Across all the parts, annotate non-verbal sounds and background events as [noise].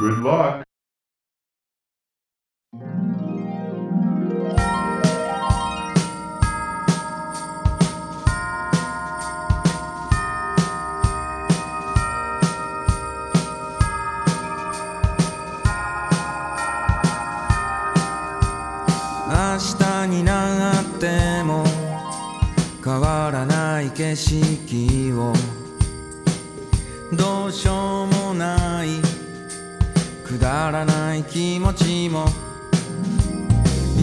Good luck. 明日になっても変わらない景色を気持ちも。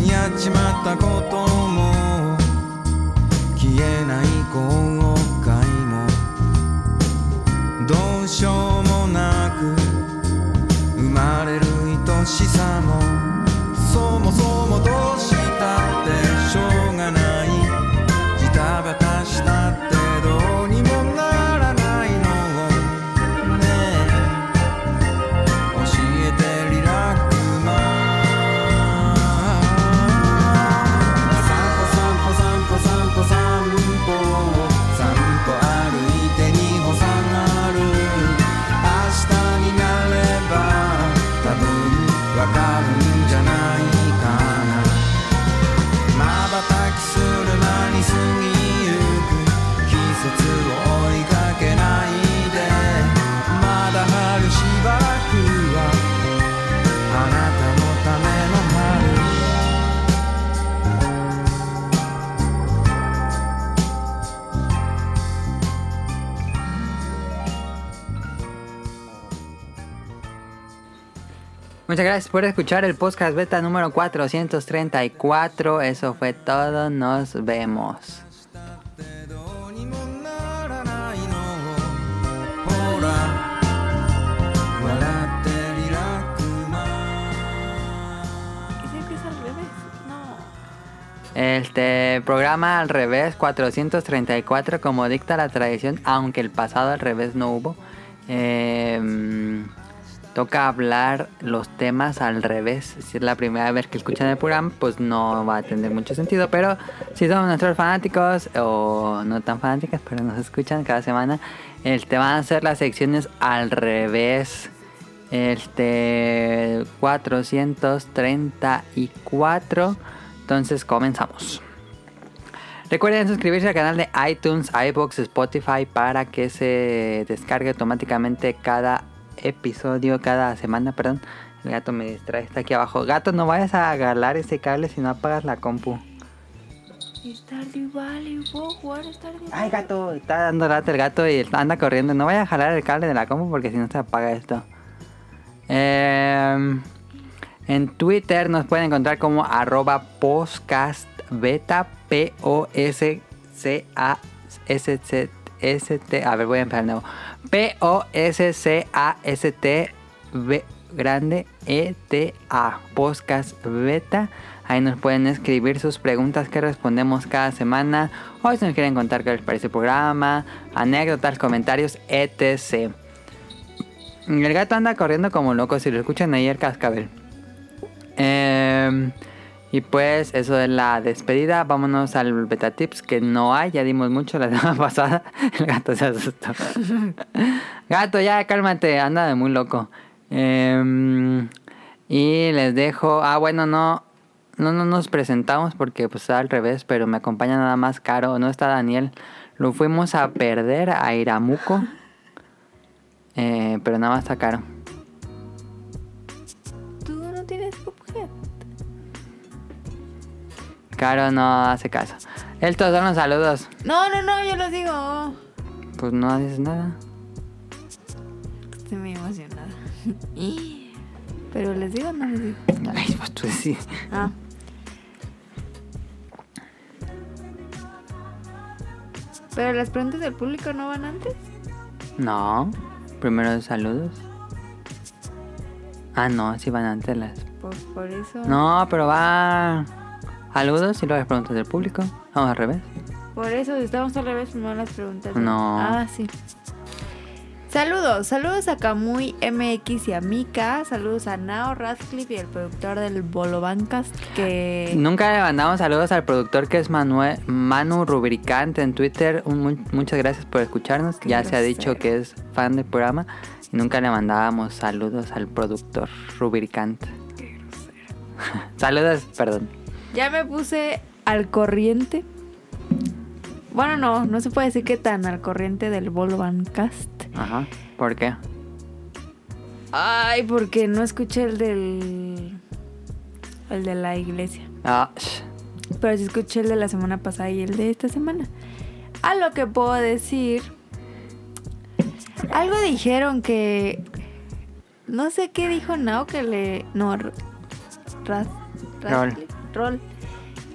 やっちまったことも。消えない後悔も。どうしようもなく。生まれる愛しさも。Muchas gracias por escuchar el podcast beta número 434. Eso fue todo. Nos vemos. Este programa al revés 434 como dicta la tradición, aunque el pasado al revés no hubo. Eh, toca hablar los temas al revés. Si es la primera vez que escuchan el programa, pues no va a tener mucho sentido. Pero si son nuestros fanáticos o no tan fanáticas, pero nos escuchan cada semana, este van a ser las secciones al revés. Este 434. Entonces comenzamos. Recuerden suscribirse al canal de iTunes, iBox, Spotify para que se descargue automáticamente cada episodio, cada semana, perdón. El gato me distrae, está aquí abajo. Gato, no vayas a agarrar ese cable si no apagas la compu. Ay, gato, está dando lata el gato y anda corriendo. No vayas a jalar el cable de la compu porque si no se apaga esto. Eh, en Twitter nos pueden encontrar como arroba podcastbeta, P-O-S-C-A-S-T, a ver, voy a empezar de nuevo. P-O-S-C-A-S-T, B grande, E-T-A, podcast beta. Ahí nos pueden escribir sus preguntas que respondemos cada semana. O si nos quieren contar qué les parece el programa, anécdotas, comentarios, etc. El gato anda corriendo como loco, si lo escuchan el cascabel. Eh, y pues eso es la despedida. Vámonos al beta tips que no hay. Ya dimos mucho la [laughs] semana pasada. El gato se asustó. [laughs] gato, ya cálmate, anda de muy loco. Eh, y les dejo. Ah, bueno, no. No, no nos presentamos porque pues está al revés, pero me acompaña nada más Caro. No está Daniel. Lo fuimos a perder a Iramuco. [laughs] Eh, pero nada más está Caro. Caro no hace caso. Estos son los saludos. No, no, no, yo los digo. Pues no dices nada. Estoy muy emocionada. [laughs] Pero les digo o no les digo. Ay, pues tú sí. Ah. Pero las preguntas del público no van antes. No. Primero saludos. Ah, no, sí van antes las. Por, por eso. No, pero va. Saludos y luego las preguntas del público. Vamos al revés. Por eso estamos al revés, primero las preguntas. No. Ah, sí. Saludos, saludos a Kamui MX y a Mika, saludos a Nao Radcliffe y el productor del Bolo Bancast que... Nunca le mandamos saludos al productor que es Manuel, Manu Rubricante en Twitter. Un muchas gracias por escucharnos. Qué ya se ha dicho que es fan del programa. Y nunca le mandábamos saludos al productor Rubricante. [laughs] saludos, perdón. Ya me puse al corriente. Bueno, no, no se puede decir que tan al corriente del Bolo Bancast. Ajá. ¿Por qué? Ay, porque no escuché el del... El de la iglesia. Ah, Pero sí escuché el de la semana pasada y el de esta semana. A lo que puedo decir. Algo dijeron que. No sé qué dijo Nao que le. No, Raz- Radcliffe,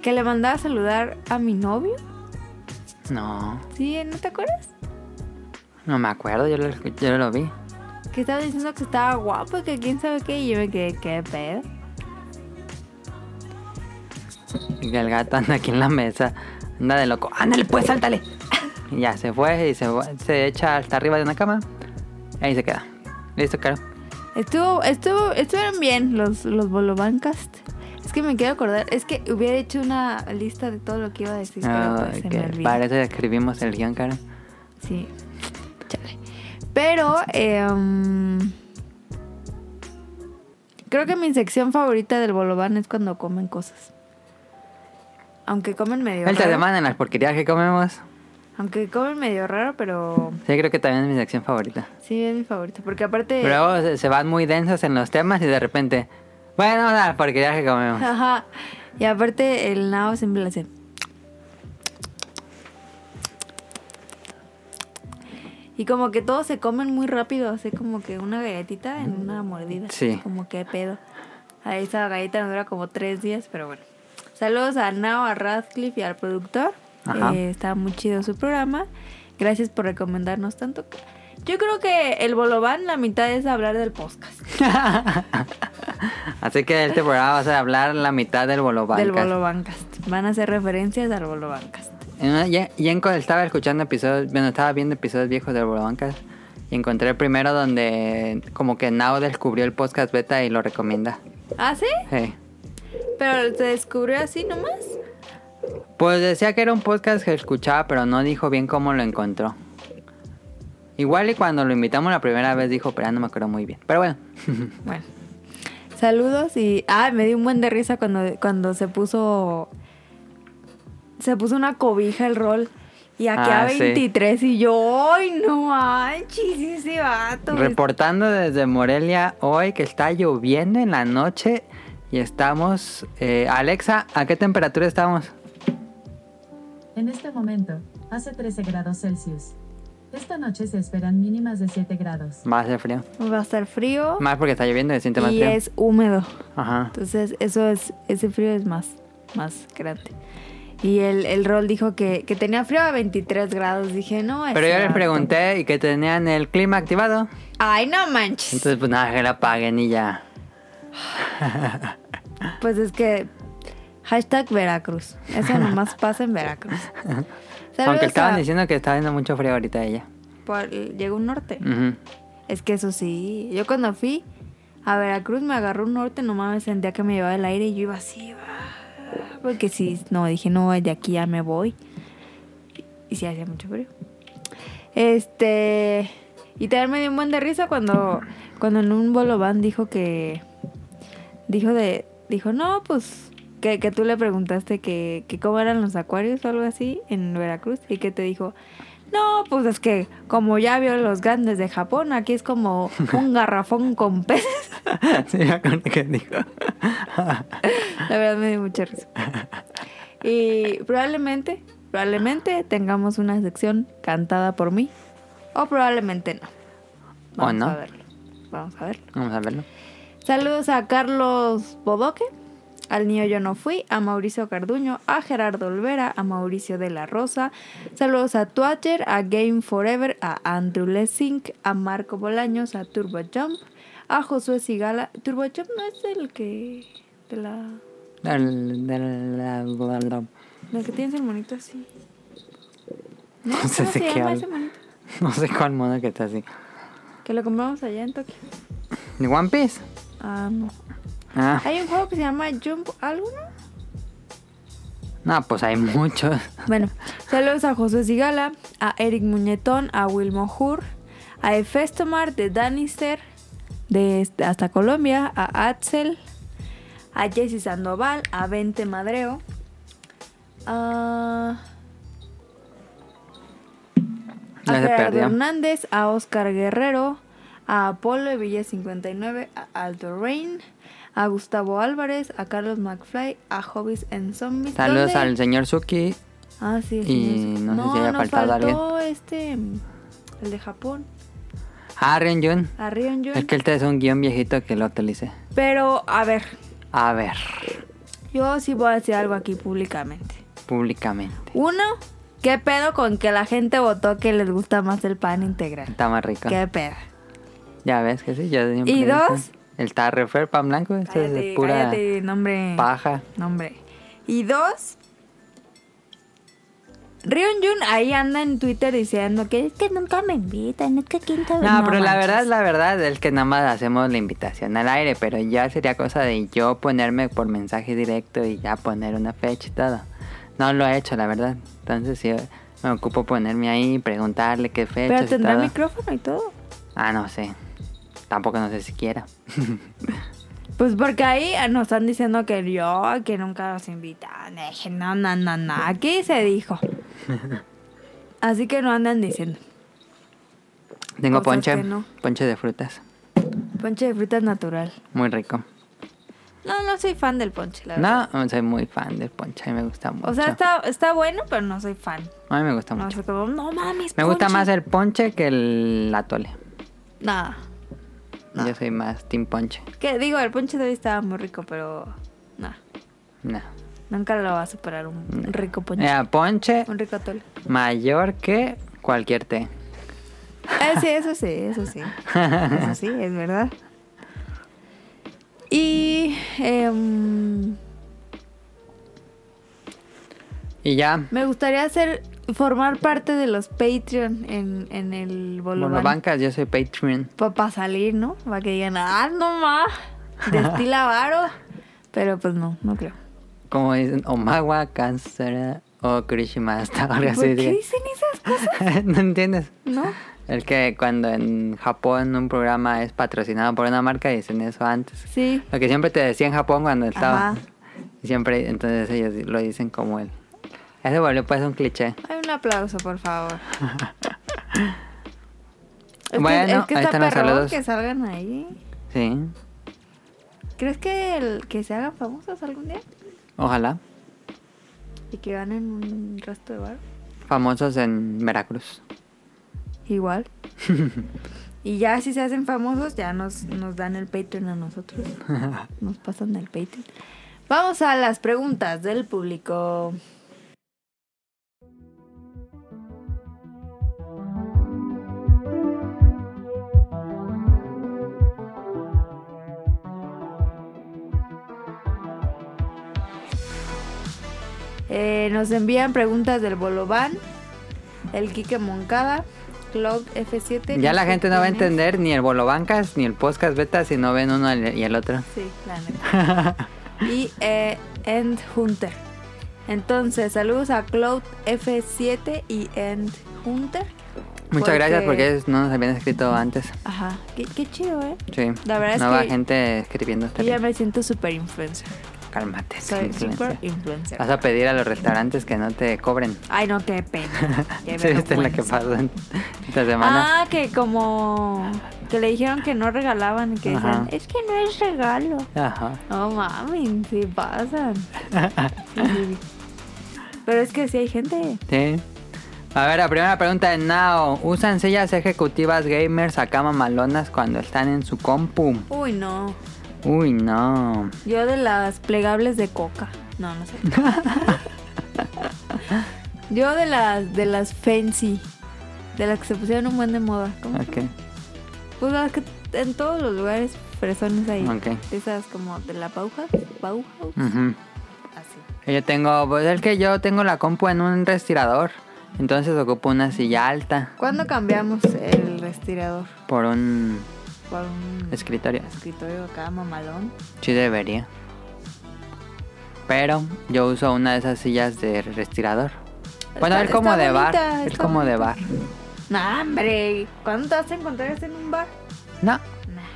Que le mandaba a saludar a mi novio. no. ¿Sí? ¿No te acuerdas? No me acuerdo, yo lo, yo lo vi. Que estaba diciendo que estaba guapo que quién sabe qué. Y yo me quedé, ¿qué pedo? Y el gato anda aquí en la mesa. Anda de loco. Ándale, pues, sáltale. [laughs] Y ya se fue y se, se echa hasta arriba de una cama. Ahí se queda. Listo, Caro. Estuvo, estuvo, estuvieron bien los, los Bolobancast. Es que me quiero acordar, es que hubiera hecho una lista de todo lo que iba a decir, pero Ah, pues se me para eso escribimos el guion, Caro. Sí. Chale. Pero, em, creo que mi sección favorita del Bolobán es cuando comen cosas. Aunque comen medio Esta raro. semana en las porquerías que comemos. Aunque comen medio raro, pero Sí, creo que también es mi sección favorita. sí es mi favorita. Porque aparte... Pero luego se, se van muy densos en los temas y de repente. Bueno, las porquerías que comemos. [laughs] Ajá. Y aparte el nao siempre le hace. Y como que todos se comen muy rápido, así como que una galletita en una mordida. Sí. Como que pedo. A esa galleta nos dura como tres días, pero bueno. Saludos a Nao, a Radcliffe y al productor. Ajá. Eh, está muy chido su programa. Gracias por recomendarnos tanto. Yo creo que el Bolobán, la mitad es hablar del podcast. [laughs] [laughs] Así que este programa va a hablar la mitad del Bolobancas. Del Bolobancast. Van a hacer referencias al Bolobancast. En una- ya- Yenko estaba escuchando episodios, bueno, estaba viendo episodios viejos del Bolobancas y encontré el primero donde como que Nao descubrió el podcast beta y lo recomienda. ¿Ah, sí? Sí. Pero se descubrió así nomás. Pues decía que era un podcast que escuchaba, pero no dijo bien cómo lo encontró. Igual y cuando lo invitamos la primera vez dijo, pero ya no me acuerdo muy bien. Pero bueno. Bueno. Saludos y. Ah, me dio un buen de risa cuando, cuando se puso. Se puso una cobija el rol. Y aquí Ah, a sí. 23 y yo, ¡ay, no manches! Ese vato. Reportando desde Morelia hoy que está lloviendo en la noche y estamos... eh, Alexa, ¿a qué temperatura estamos? En este momento, hace 13 grados Celsius. Esta noche se esperan mínimas de 7 grados. Va a ser frío. Va a estar frío. Más porque está lloviendo y se siente más y frío. es húmedo. Ajá. Entonces, eso es, ese frío es más, más grande. Y el, el rol dijo que, que tenía frío a 23 grados. Dije, no, Pero ese yo les pregunté y que tenían el clima activado. Ay, no manches. Entonces, pues nada, que la apaguen y ya. Pues es que. Hashtag Veracruz. Eso nomás pasa en Veracruz. [laughs] Aunque estaban a- diciendo que está haciendo mucho frío ahorita ella. por- llegó un norte. Es que eso sí. Yo cuando fui a Veracruz me agarró un norte, nomás me sentía que me llevaba el aire y yo iba así. ah, Porque sí, no, dije, no, de aquí ya me voy. Y, sí hacía mucho frío. Este. Y también me dio un buen de risa cuando, cuando en un bolobán dijo que. Dijo de. Dijo, no, pues. Que, que tú le preguntaste que, que cómo eran los acuarios o algo así en Veracruz. Y que te dijo. No, pues es que como ya vio los grandes de Japón, aquí es como un garrafón con [laughs] peces. [laughs] sí, me acuerdo que dijo. La verdad me dio mucha risa. Y probablemente, probablemente tengamos una sección cantada por mí. O probablemente no. ¿O Vamos no? a verlo. Vamos a verlo. Vamos a verlo. Saludos a Carlos Bodoque, al niño Yo No Fui, a Mauricio Carduño, a Gerardo Olvera, a Mauricio de la Rosa. Saludos a Twatcher, a Game Forever, a Andrew Lessing, a Marco Bolaños, a Turbo Jump, a Josué Sigala. Turbo Jump no es el que. de la. La- que tienes el monito así. [laughs] ¿No? No sé ¿Cómo de se qué llama ese monito? [laughs] No sé cuál mono que está así. Que lo compramos allá en Tokio. ¿De One Piece? Ah, no. Ah, Hay un juego que se llama Jump algo, ¿no? pues hay muchos. Bueno, saludos a José Sigala, a Eric Muñetón, a Wilmo Hur, a Efestomar de Danister, de hasta Colombia, a Axel, a Jessy Sandoval, a Vente Madreo, a, a Gerardo. Hernández, a Oscar Guerrero, a Apolo de Villa 59, a Aldo Rain, a Gustavo Álvarez, a Carlos McFly, a Hobbies and Zombies. Saludos ¿Dónde? al señor Suki. Ah, sí, el Y señor- no sé si haya faltado faltó este, el de Japón, Ah, Rion Jun. a Rion Jun. Es que este es un guion viejito que lo actualicé. Pero, a ver, A ver, yo sí voy a decir algo aquí públicamente. públicamente. Uno, ¿qué pedo con que la gente votó que les gusta más el pan integral? Está más rico. ¿Qué pedo? Ya ves que sí, yo ¿Y dos? El tarrefer pan blanco, este es de pura cállate, nombre. paja. Nombre. Y dos, Rion Jun ahí anda en Twitter diciendo que es que nunca me invitan, es que quinta No, pero la verdad, la verdad es que nada más hacemos la invitación al aire, pero ya sería cosa de yo ponerme por mensaje directo y ya poner una fecha y todo. No lo he hecho, la verdad. Entonces sí, me ocupo ponerme ahí, preguntarle qué fecha. Pero tendrá micrófono y todo. Ah, no sé. Tampoco no sé siquiera. [laughs] Pues porque ahí nos están diciendo que yo, que nunca los invitan. Dije, no, no, no, no. Aquí se dijo. [laughs] Así que no andan diciendo. Tengo Cosas ponche, no. ponche de frutas. Ponche de frutas natural. Muy rico. No, no soy fan del ponche, la verdad. No, soy muy fan del ponche, a mí me gusta mucho. O sea, está, está bueno, pero no soy fan. A mí me gusta No mucho. sé como, no mames, Me gusta más el ponche que el atole. Nada. Yo soy más team ponche. Que digo, el ponche de hoy estaba muy rico, pero. No. No. Nunca lo va a superar un rico ponche. Era ponche Un rico atole. mayor que cualquier té. Eh, sí, eso sí, eso sí. Eso sí, es verdad. Y em, Y ya, me gustaría hacer formar parte de los Patreon en, en el bueno, Bolobán. bancas, yo soy Patreon. Para salir, ¿no? Para que digan, ah, no más. Destila [laughs] varo. Pero pues no, no creo. Como dicen, Omawa, Kansara o Kurishimasta. Algo ¿Por así. qué digan. dicen esas cosas? [laughs] ¿No entiendes? No. El que cuando en Japón un programa es patrocinado por una marca dicen eso antes. Sí. Lo que siempre te decía en Japón cuando estaba. Ajá. Siempre, entonces ellos lo dicen como él. Ese volvió pues un cliché. Hay un aplauso, por favor. Es Bueno, que, es que ahí está están los saludos. que salgan ahí. Sí, ¿Crees que, el, que se hagan famosos algún día? ojalá. Y que ganen un resto de bar. Famosos en Veracruz. Igual. [laughs] y ya si se hacen famosos, ya nos, nos dan el Patreon a nosotros. [laughs] Nos pasan el Patreon. Vamos a las preguntas del público. Eh, nos envían preguntas del Bolobán, el Quique Moncada, Cloud F7. Ya la gente no va a es. entender ni el Bolobancas ni el podcast beta si no ven uno y el otro. Sí, la neta. [laughs] y eh, End Hunter. Entonces, saludos a Cloud F7 y End Hunter. Muchas gracias Porque- ellos no nos habían escrito antes. Ajá, qué, qué chido, ¿eh? Sí. La verdad es Nueva que- gente escribiendo. está Yo ya me siento super influencer. Cálmate. Soy influencer. super influencer. Vas a pedir a los restaurantes que no te cobren. Ay, no, qué pena. [laughs] Qué ¿Sí viste lo que vergüenza. pasó esta semana? Ah, que como que le dijeron que no regalaban que decían, es que no es regalo. Ajá. No mami, sí pasan. Sí. [laughs] Pero es que sí hay gente. Sí. A ver, la primera pregunta de Nao. ¿Usan sillas ejecutivas gamers acá mamalonas cuando están en su compu? Uy, no. Uy, no. Yo de las plegables de coca. No, no sé. [laughs] Yo de las de las fancy. De las que se pusieron un buen de moda. ¿Cómo? Ok. Pues las que en todos los lugares fresones ahí. Ok. Esas como de la Bauhaus. Bauhaus. Ujú. Así. Yo tengo, pues es que yo tengo la compu en un respirador. Entonces ocupo una silla alta. ¿Cuándo cambiamos el respirador. por un Por un escritorio. escritorio acá, mamalón. Sí debería. Pero yo uso una de esas sillas de respirador. Bueno, es como de bar. Es como de bar. No, hombre. ¿Cuándo te vas a encontrar en un bar? No,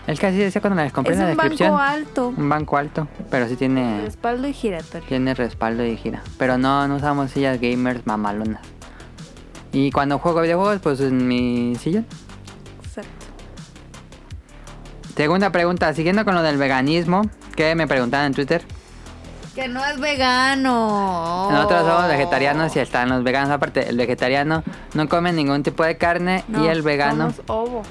es que así decía cuando les compré Es en la un descripción. banco alto. Un banco alto, pero sí tiene, Respaldo y giratorio. tiene respaldo y gira. Pero no, no usamos sillas gamers mamalonas. Y cuando juego videojuegos, pues en mi sillón. Segunda pregunta, siguiendo con lo del veganismo, que me preguntaban en Twitter. Que no es vegano. Nosotros somos vegetarianos y están los veganos. Aparte, el vegetariano no come ningún tipo de carne No, y el vegano, somos ovo.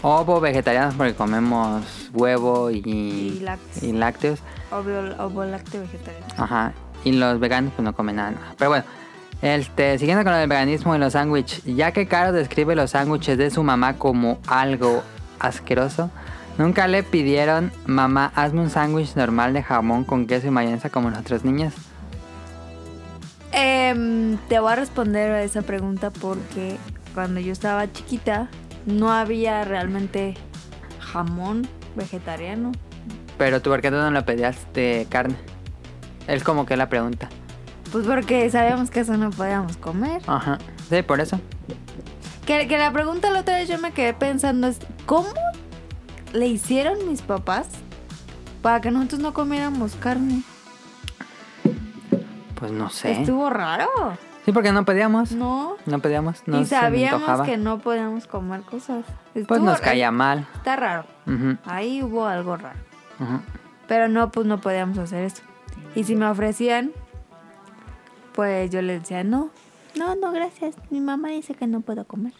ovo vegetarianos porque comemos huevo y, Y lácteos. y lácteos. Ovo, ovo lácteo vegetariano. Ajá. Y los veganos pues no comen nada. Pero bueno, este, siguiendo con lo del veganismo y los sándwiches, ya que Caro describe los sándwiches de su mamá como algo asqueroso, nunca le pidieron, mamá, hazme un sándwich normal de jamón con queso y mayonesa como nuestras niñas. Em, te voy a responder a esa pregunta porque cuando yo estaba chiquita no había realmente jamón vegetariano. Pero tú, ¿por qué tú no le pedías de carne? Es como que la pregunta. Pues porque sabíamos que eso no podíamos comer. Ajá. Sí, por eso. Que, que la pregunta la otra vez yo me quedé pensando es, ¿cómo le hicieron mis papás para que nosotros no comiéramos carne? Pues no sé. Estuvo raro, Sí, porque no pedíamos. ¿no? No pedíamos. No y sabíamos que no podíamos comer cosas. Pues nos caía mal. Está raro. Ahí hubo algo raro. ujú. Pero no, pues no podíamos hacer eso. Y si me ofrecían, pues yo les decía, no, no, no, gracias. Mi mamá dice que no puedo comer.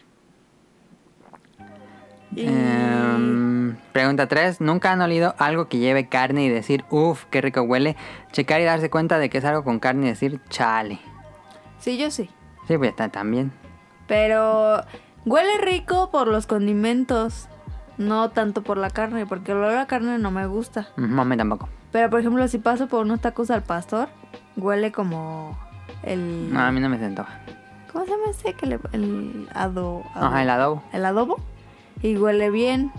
Y- Em, pregunta 3. ¿Nunca han olido algo que lleve carne y decir, uff, qué rico huele? Checar y darse cuenta de que es algo con carne y decir, chale. Sí, yo sí. Sí, pues está también. Pero huele rico por los condimentos, no tanto por la carne, porque el olor a la carne no me gusta. Ujú, A mí tampoco. Pero por ejemplo, si paso por unos tacos al pastor, huele como el... No, a mí no me se antoja. ¿Cómo se llama ese? Que le- el ado- ado- Ajá, el adobo. el adobo. Y huele bien.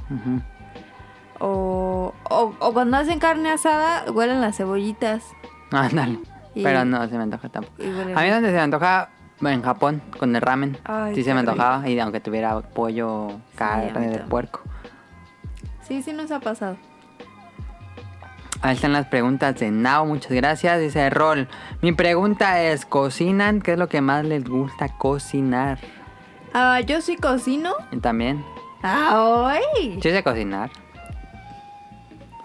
O, o, o cuando hacen carne asada, huelen las cebollitas. [laughs] Ándale. Y- Pero no se me antoja tampoco. Y huele A mí donde se me antoja, bueno, en Japón, con el ramen. Ay, sí se me antojaba. Y aunque tuviera pollo, a mí carne de también. puerco. Sí, sí nos ha pasado. Ahí están las preguntas de Now, muchas gracias. Dice Rol, mi pregunta es, ¿cocinan? ¿Qué es lo que más les gusta cocinar? Ah, yo sí cocino. Y también, ¡Ay! ¿sí sé cocinar?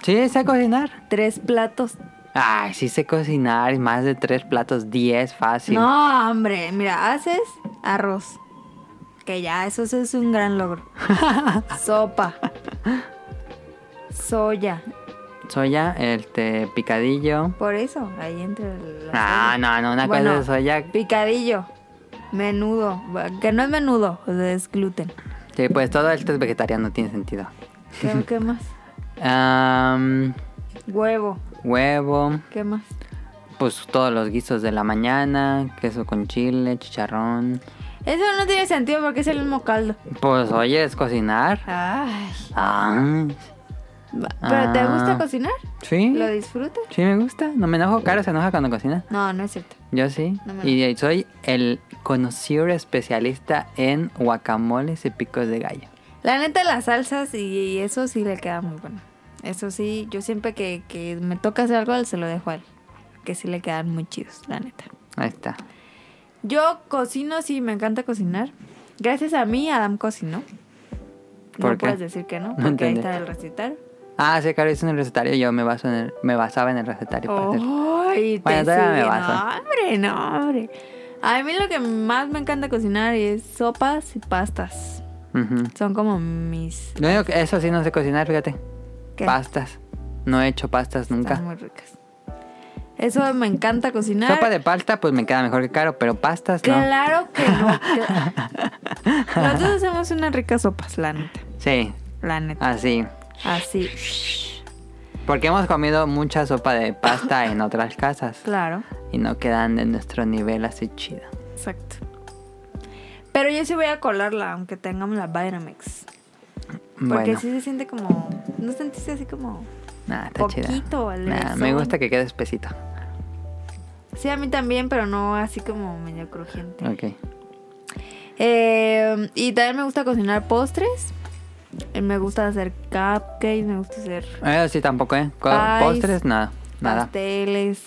¿Sí sé cocinar? Tres platos. Ay, sí sé cocinar, más de tres platos, diez, fácil. No, hombre, mira, haces arroz. Que ya, eso es un gran logro. [laughs] Sopa. Soya. Soya, este, picadillo. Por eso, ahí entre la Ah, soya. no, no, una Bueno. cosa es soya. Picadillo. Menudo. Que no es menudo, o sea, es gluten. Sí, pues todo esto es vegetariano, tiene sentido. ¿Qué, qué más? Am, Huevo. huevo, ¿Qué más? pues todos los guisos de la mañana, queso con chile, chicharrón. Eso no tiene sentido porque es el mismo caldo. Pues oye, es cocinar. Ay. Ay, Va- ¿Pero te gusta Ah. cocinar? sí, ¿Lo disfrutas? sí me gusta. No me enojo, Caro se enoja cuando cocina. No, no es cierto. Yo sí. No y soy el conocido especialista en guacamoles y picos de gallo. La neta, las salsas y eso sí le queda muy bueno. Eso sí, yo siempre que, que me toca hacer algo, se lo dejo a él. Que sí le quedan muy chidos, la neta. Ahí está. Yo cocino, sí, me encanta cocinar. Gracias a mí, Adam cocinó. ¿Por no qué? puedes decir que no, No porque ahí entendí. está el recetario. Ah, sí, Caro hizo en el recetario. Yo me, baso en el- me basaba en el recetario para hacer. Ay, te Bueno, todavía me sigue. baso. No, hombre, no, hombre. A mí lo que más me encanta cocinar es sopas y pastas. Son como mis... Que eso sí no sé cocinar, fíjate. ¿Qué? Pastas. No he hecho pastas nunca. Están muy ricas. Eso me encanta cocinar. Sopa de pasta, pues me queda mejor que Caro, pero pastas no. Claro que no. [laughs] Nosotros hacemos unas ricas sopas, la neta. Sí, La neta. así. Así. Porque hemos comido mucha sopa de pasta en otras casas. Claro. Y no quedan de nuestro nivel así chido. Exacto. Pero yo sí voy a colarla, aunque tengamos la Vitamix. Porque Bueno, sí se siente como. ¿No sentiste así como.? nah, está chida. Poquito al Nah, me gusta que quede espesito. Sí, a mí también, pero no así como medio crujiente. Ok. Eh, y también me gusta cocinar postres. Eh, Me gusta hacer cupcakes, me gusta hacer Eso sí, tampoco, ¿eh? Pies, Postres, nada. Nada. pasteles.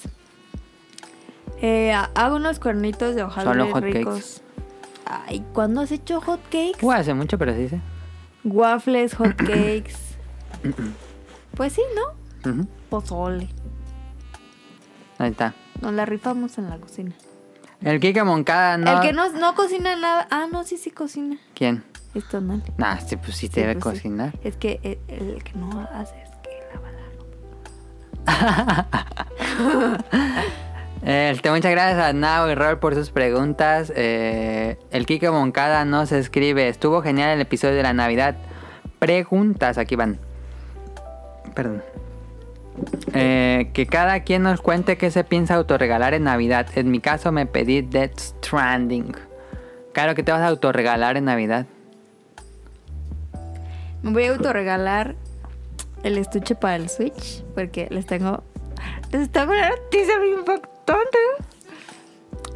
Eh, ha- hago unos cuernitos de hojaldre Solo hot ricos. Ay, ¿cuándo has hecho hot cakes? Uh, hace mucho, pero sí, sí. Waffles, hot cakes. Pues sí, ¿no? Pozole. Ahí está. Nos la rifamos en la cocina. El Kike Moncada no. El que no, no cocina nada. Ah, no, sí, sí cocina. ¿Quién? Es tonal. Nah, sí, pues sí, Sí, debe pues sí. cocinar. Es que el, el que no hace es que lava la ropa. [laughs] Este, muchas gracias a Nao y Rol por sus preguntas. Eh, el Kike Moncada nos escribe. Estuvo genial el episodio de la Navidad. Preguntas, aquí van. Perdón. Eh, que cada quien nos cuente qué se piensa autorregalar en Navidad. En mi caso me pedí Death Stranding. Claro que te vas a autorregalar en Navidad. Me voy a autorregalar el estuche para el Switch. Porque les tengo. Les tengo una noticia bien impactante.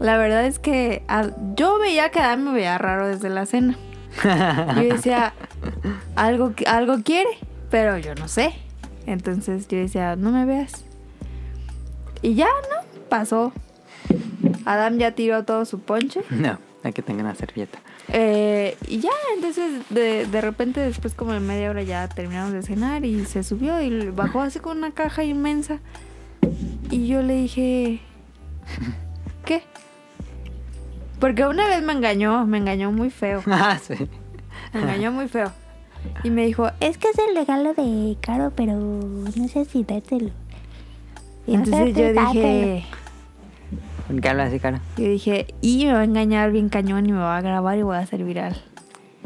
La verdad es que yo veía que Adam me veía raro desde la cena. [laughs] Yo decía, algo, algo quiere, pero yo no sé. Entonces yo decía, no me veas. Y ya, ¿no? Pasó. Adam ya tiró todo su ponche. [laughs] No, hay que tener una servilleta. Eh, y ya, entonces de, de repente después como de media hora ya terminamos de cenar y se subió y bajó así con una caja inmensa. Y yo le dije, [laughs] ¿qué? Porque una vez me engañó, me engañó muy feo. [laughs] ah, sí. Me engañó muy feo. Y me dijo, Es que es el regalo de Caro, pero no sé si dártelo. y No sé entonces si yo dije, ¿Por qué hablas así, cara? yo dije, y me va a engañar bien cañón y me va a grabar y voy a hacer viral.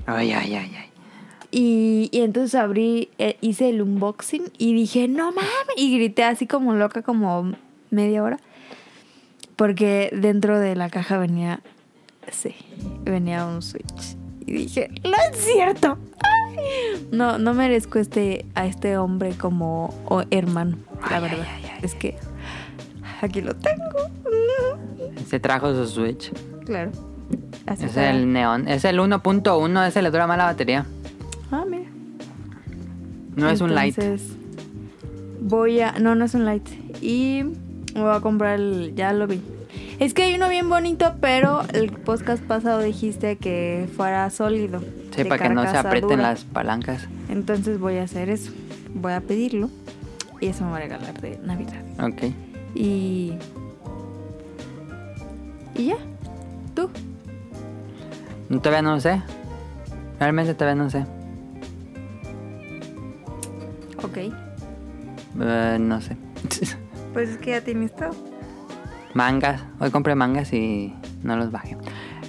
Ay, ay, ay, ay. Y, y entonces abrí, eh, hice el unboxing y dije, no mames. Y grité así como loca, como media hora. Porque dentro de la caja venía, sí, venía un Switch. Y dije, no es cierto. No, no merezco este, a este hombre como hermano, la verdad. ay, ay, ay, es que aquí lo tengo. Se trajo su Switch. Claro. Así Es el neón. Es el 1.1. Ese le dura más la batería. Ah, mira. No es un light. Voy a. No, no es un light. Y voy a comprar el. Ya lo vi. Es que hay uno bien bonito, pero el podcast pasado dijiste que fuera sólido. Sí, para que no se aprieten dura. las palancas. Entonces voy a hacer eso. Voy a pedirlo. Y eso me va a regalar de Navidad. Ok. Y. Y ya. Tú. Todavía no sé. Realmente todavía no sé. Ok. Eh, no sé. [laughs] Pues es que ya tienes todo. Mangas. Hoy compré mangas y no los bajé.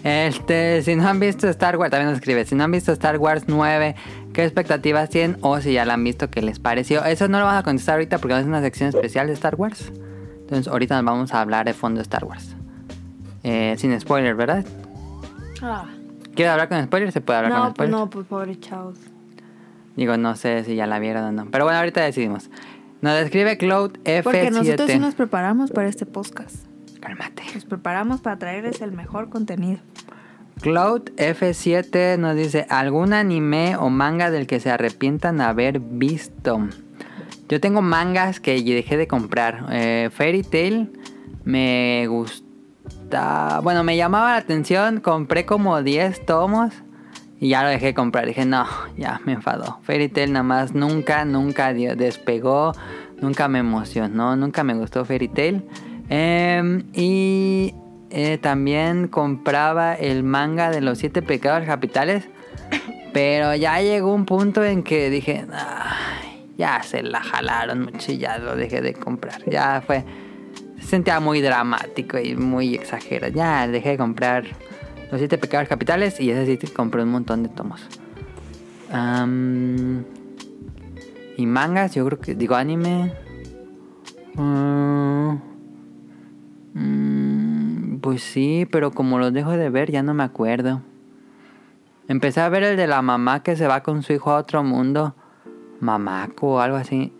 Este, si no han visto Star Wars, también nos escribe. Si no han visto Star Wars 9, ¿qué expectativas tienen? O si ya la han visto, ¿qué les pareció? Eso no lo vamos a contestar ahorita porque es una sección especial de Star Wars. Entonces, ahorita nos vamos a hablar de fondo de Star Wars. Eh, sin spoiler, ¿verdad? Ah. ¿Quieres hablar con spoilers? Se puede hablar con No, pues spoilers. no, pues pobre chavos. Digo, no sé si ya la vieron o no. Pero bueno, ahorita decidimos. Nos describe Cloud F7. Porque nosotros sí nos preparamos para este podcast. Cálmate. Nos preparamos para traerles el mejor contenido. Cloud F7 nos dice, ¿algún anime o manga del que se arrepientan haber visto? Yo tengo mangas que dejé de comprar. Eh, Fairy Tail me gusta... Bueno, me llamaba la atención. Compré como 10 tomos y ya lo dejé de comprar. Dije, no, ya me enfadó. Fairy Tail nada más nunca, nunca despegó. Nunca me emocionó. Nunca me gustó Fairy Tail. Em, y eh, también compraba el manga de los siete pecados capitales. Pero ya llegó un punto en que dije, "Ay, ya se la jalaron mucho ya lo dejé de comprar. Ya fue, se sentía muy dramático y muy exagerado. Ya dejé de comprar los siete pecados capitales y ese sí compré un montón de tomos. Y mangas, yo creo que, digo anime. Mm, mm, pues sí, pero como los dejo de ver ya no me acuerdo. Empecé a ver el de la mamá que se va con su hijo a otro mundo. Mamaco o algo así.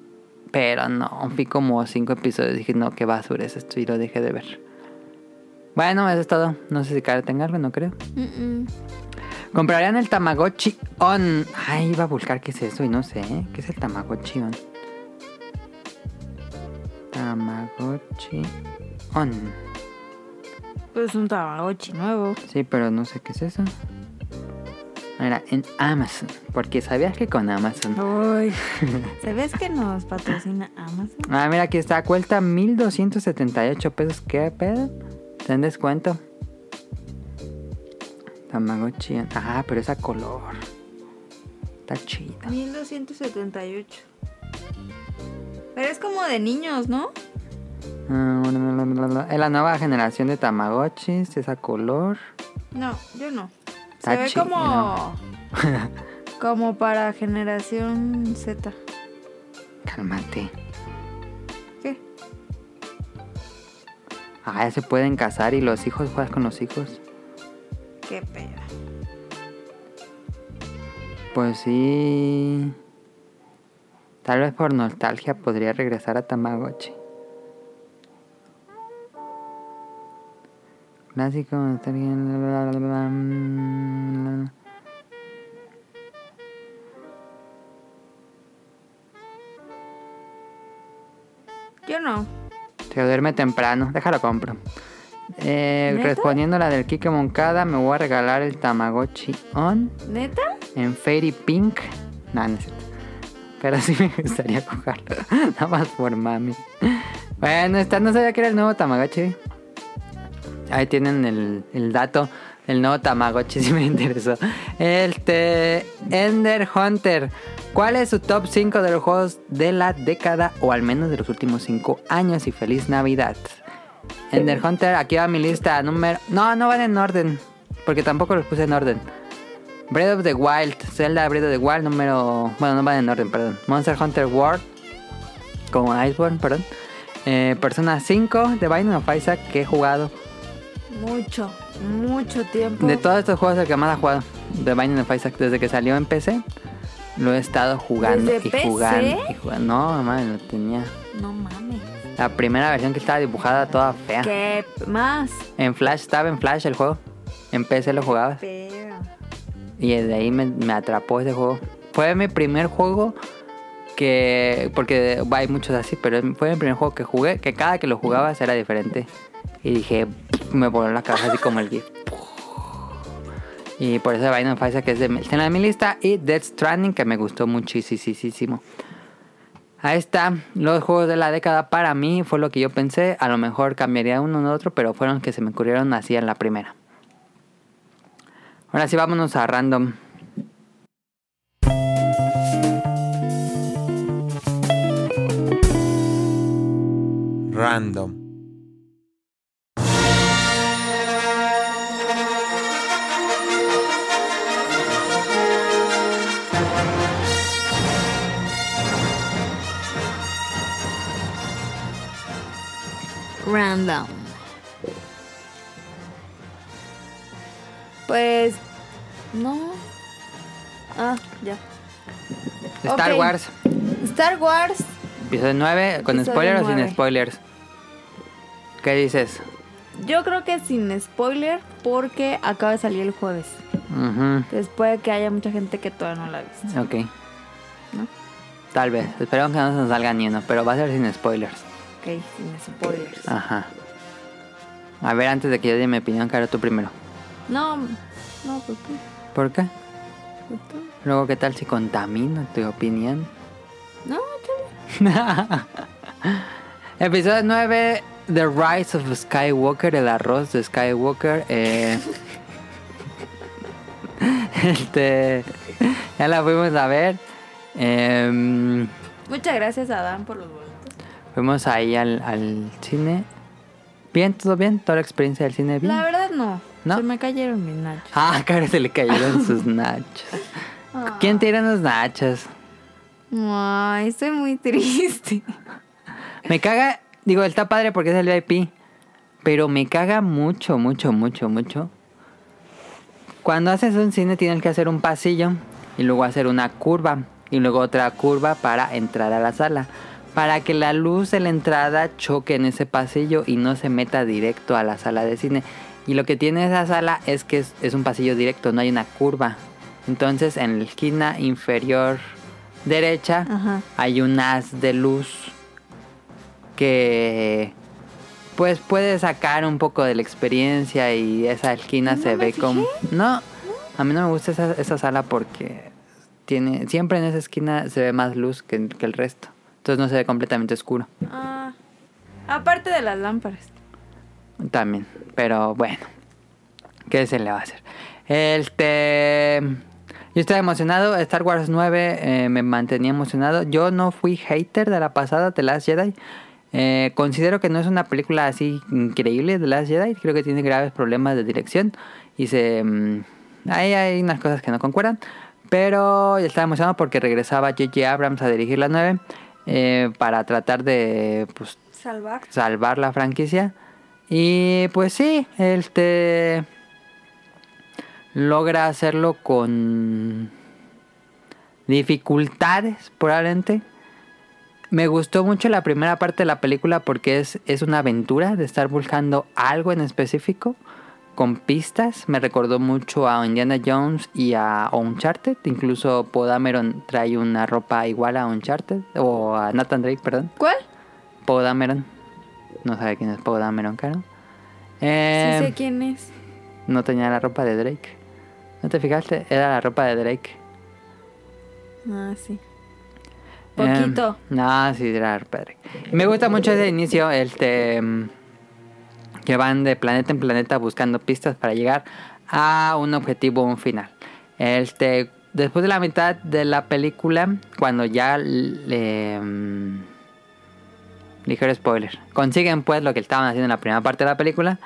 Pero no, vi como cinco episodios. Dije, no, qué basura es esto y lo dejé de ver. Bueno, eso es todo. No sé si Cara tenga algo, no creo. Mm, mm. Comprarían el Tamagotchi On. Ay, iba a buscar qué es eso y no sé. ¿eh? ¿Qué es el Tamagotchi On? Tamagotchi On. Pues un Tamagotchi nuevo. Sí, pero no sé qué es eso. Era en Amazon. Porque sabías que con Amazon. Uy. [laughs] ¿Sabes que nos patrocina Amazon? Ah, mira, aquí está. Cuesta 1278 pesos. ¿Qué pedo? ¿Ten descuento? Tamagotchi. Ah, pero es a color. Está chido. 1278. Pero es como de niños, ¿no? Ah, Es la nueva generación de Tamagotchis. Es a color. No, yo no. Se ve como. como para generación Z. Cálmate. ¿Qué? Ah, ya se pueden casar y los hijos juegas con los hijos. Qué pedo. Pues sí. Tal vez por nostalgia podría regresar a Tamagotchi. Clásico, bla, mm, Yo no. Se duerme temprano, déjalo compro. Eh, respondiendo a la del Kike Moncada, me voy a regalar el Tamagotchi On ¿Neta? en Fairy Pink. No, no es cierto. Pero sí me [laughs] gustaría jugarlo. Nada más por mami. Bueno, esta no sabía que era el nuevo Tamagotchi. Ahí tienen el, el dato. El nuevo Tamagotchi, [laughs] sí me interesó. Este. Ender Hunter. ¿Cuál es su top 5 de los juegos de la década o al menos de los últimos 5 años? Y feliz Navidad. Ender Hunter, aquí va mi lista. Número. No, no van en orden. Porque tampoco los puse en orden. Breath of the Wild, Zelda Breath of the Wild número... Bueno, no van en orden, perdón. Monster Hunter World, como Iceborne, perdón. Eh, Persona 5, The Binding of Isaac, que he jugado. Mucho, mucho tiempo. De todos estos juegos, el que más he jugado, The Binding of Isaac, desde que salió en PC, lo he estado jugando ¿Desde y PC? jugando y jugando. No, mamá, lo tenía. No mames. La primera versión que estaba dibujada toda fea. ¿Qué más? En Flash, estaba en Flash el juego. En PC lo jugabas. Pero. Y desde ahí me, me atrapó ese juego. Fue mi primer juego que... Porque hay muchos así, pero fue mi primer juego que jugué, que cada que lo jugabas era diferente. Y dije, me voló la cabeza así como el GIF. Y por eso Binding of Isaac que es de, está en mi lista. Y Death Stranding, que me gustó muchísimo. Ahí está, los juegos de la década para mí fue lo que yo pensé. A lo mejor cambiaría uno o otro, pero fueron que se me ocurrieron así en la primera. Ahora sí, vámonos a random. Random. Random. Pues. No. Ah, ya. Star. Wars, Star Wars. episodio 9, con Episodio spoilers o sin spoilers. ¿Qué dices? Yo creo que sin spoiler porque acaba de salir el jueves. Ujú, Entonces puede que haya mucha gente que todavía no la ha visto. Ok. ¿No? Tal vez. Esperamos que no se nos salga ni uno, pero va a ser sin spoilers. Ok, sin spoilers. Ajá. A ver, antes de que yo dé mi opinión, Caro, tú primero. No, no, pues qué. ¿Por qué? Pues tú. Luego, ¿qué tal si contamino tu opinión? No, chale. [laughs] Episodio 9, The Rise of Skywalker, el arroz de Skywalker. Eh, [laughs] este, ya la fuimos a ver. Em, Muchas gracias a Dan por los. Fuimos ahí al, al cine. Bien, todo bien, toda la experiencia del cine bien. La verdad no. ¿No? Se me cayeron mis nachos. Ah, [laughs] cara, se le cayeron sus [laughs] nachos. ¿Quién tira los nachos? Ay, estoy muy triste. Me caga, digo, está padre porque es el VIP, pero me caga mucho, mucho, mucho, mucho Cuando haces un cine tienes que hacer un pasillo y luego hacer una curva y luego otra curva para entrar a la sala. Para que la luz de la entrada choque en ese pasillo y no se meta directo a la sala de cine. Y lo que tiene esa sala es que es, es un pasillo directo, no hay una curva. Entonces en la esquina inferior derecha Ajá. hay un haz de luz que pues puede sacar un poco de la experiencia y esa esquina No se ve fijé. como... No, a mí no me gusta esa, esa sala porque tiene siempre en esa esquina se ve más luz que, que el resto. Entonces no se ve completamente oscuro Ah, aparte de las lámparas. también. Pero bueno, ¿qué se le va a hacer? Este... Yo estaba emocionado, Star Wars 9 eh, me mantenía emocionado. Yo no fui hater de la pasada The Last Jedi. Eh, considero que no es una película así increíble de Last Jedi. Creo que tiene graves problemas de dirección. Y se... mm, ahí hay unas cosas que no concuerdan. Pero yo estaba emocionado porque regresaba J.J. Abrams a dirigir la 9. Eh, para tratar de pues, Salvar. salvar la franquicia. Y pues sí, este logra hacerlo con dificultades, probablemente. Me gustó mucho la primera parte de la película porque es, es una aventura de estar buscando algo en específico con pistas. Me recordó mucho a Indiana Jones y a Uncharted. Incluso Poe Dameron trae una ropa igual a Uncharted. O a Nathan Drake, perdón. ¿Cuál? Poe Dameron. No sabe quién es Poe Dameron, claro. Eh, sí sé quién es. No tenía la ropa de Drake. ¿No te fijaste? Era la ropa de Drake. Ah, sí. Poquito. Eh, no, sí, era la ropa de Drake. Me gusta mucho ese inicio, este... mm, Que van de planeta en planeta buscando pistas para llegar a un objetivo, un final. Este... Después de la mitad de la película, cuando ya le... mm, Ligero spoiler. Consiguen pues lo que estaban haciendo en la primera parte de la película.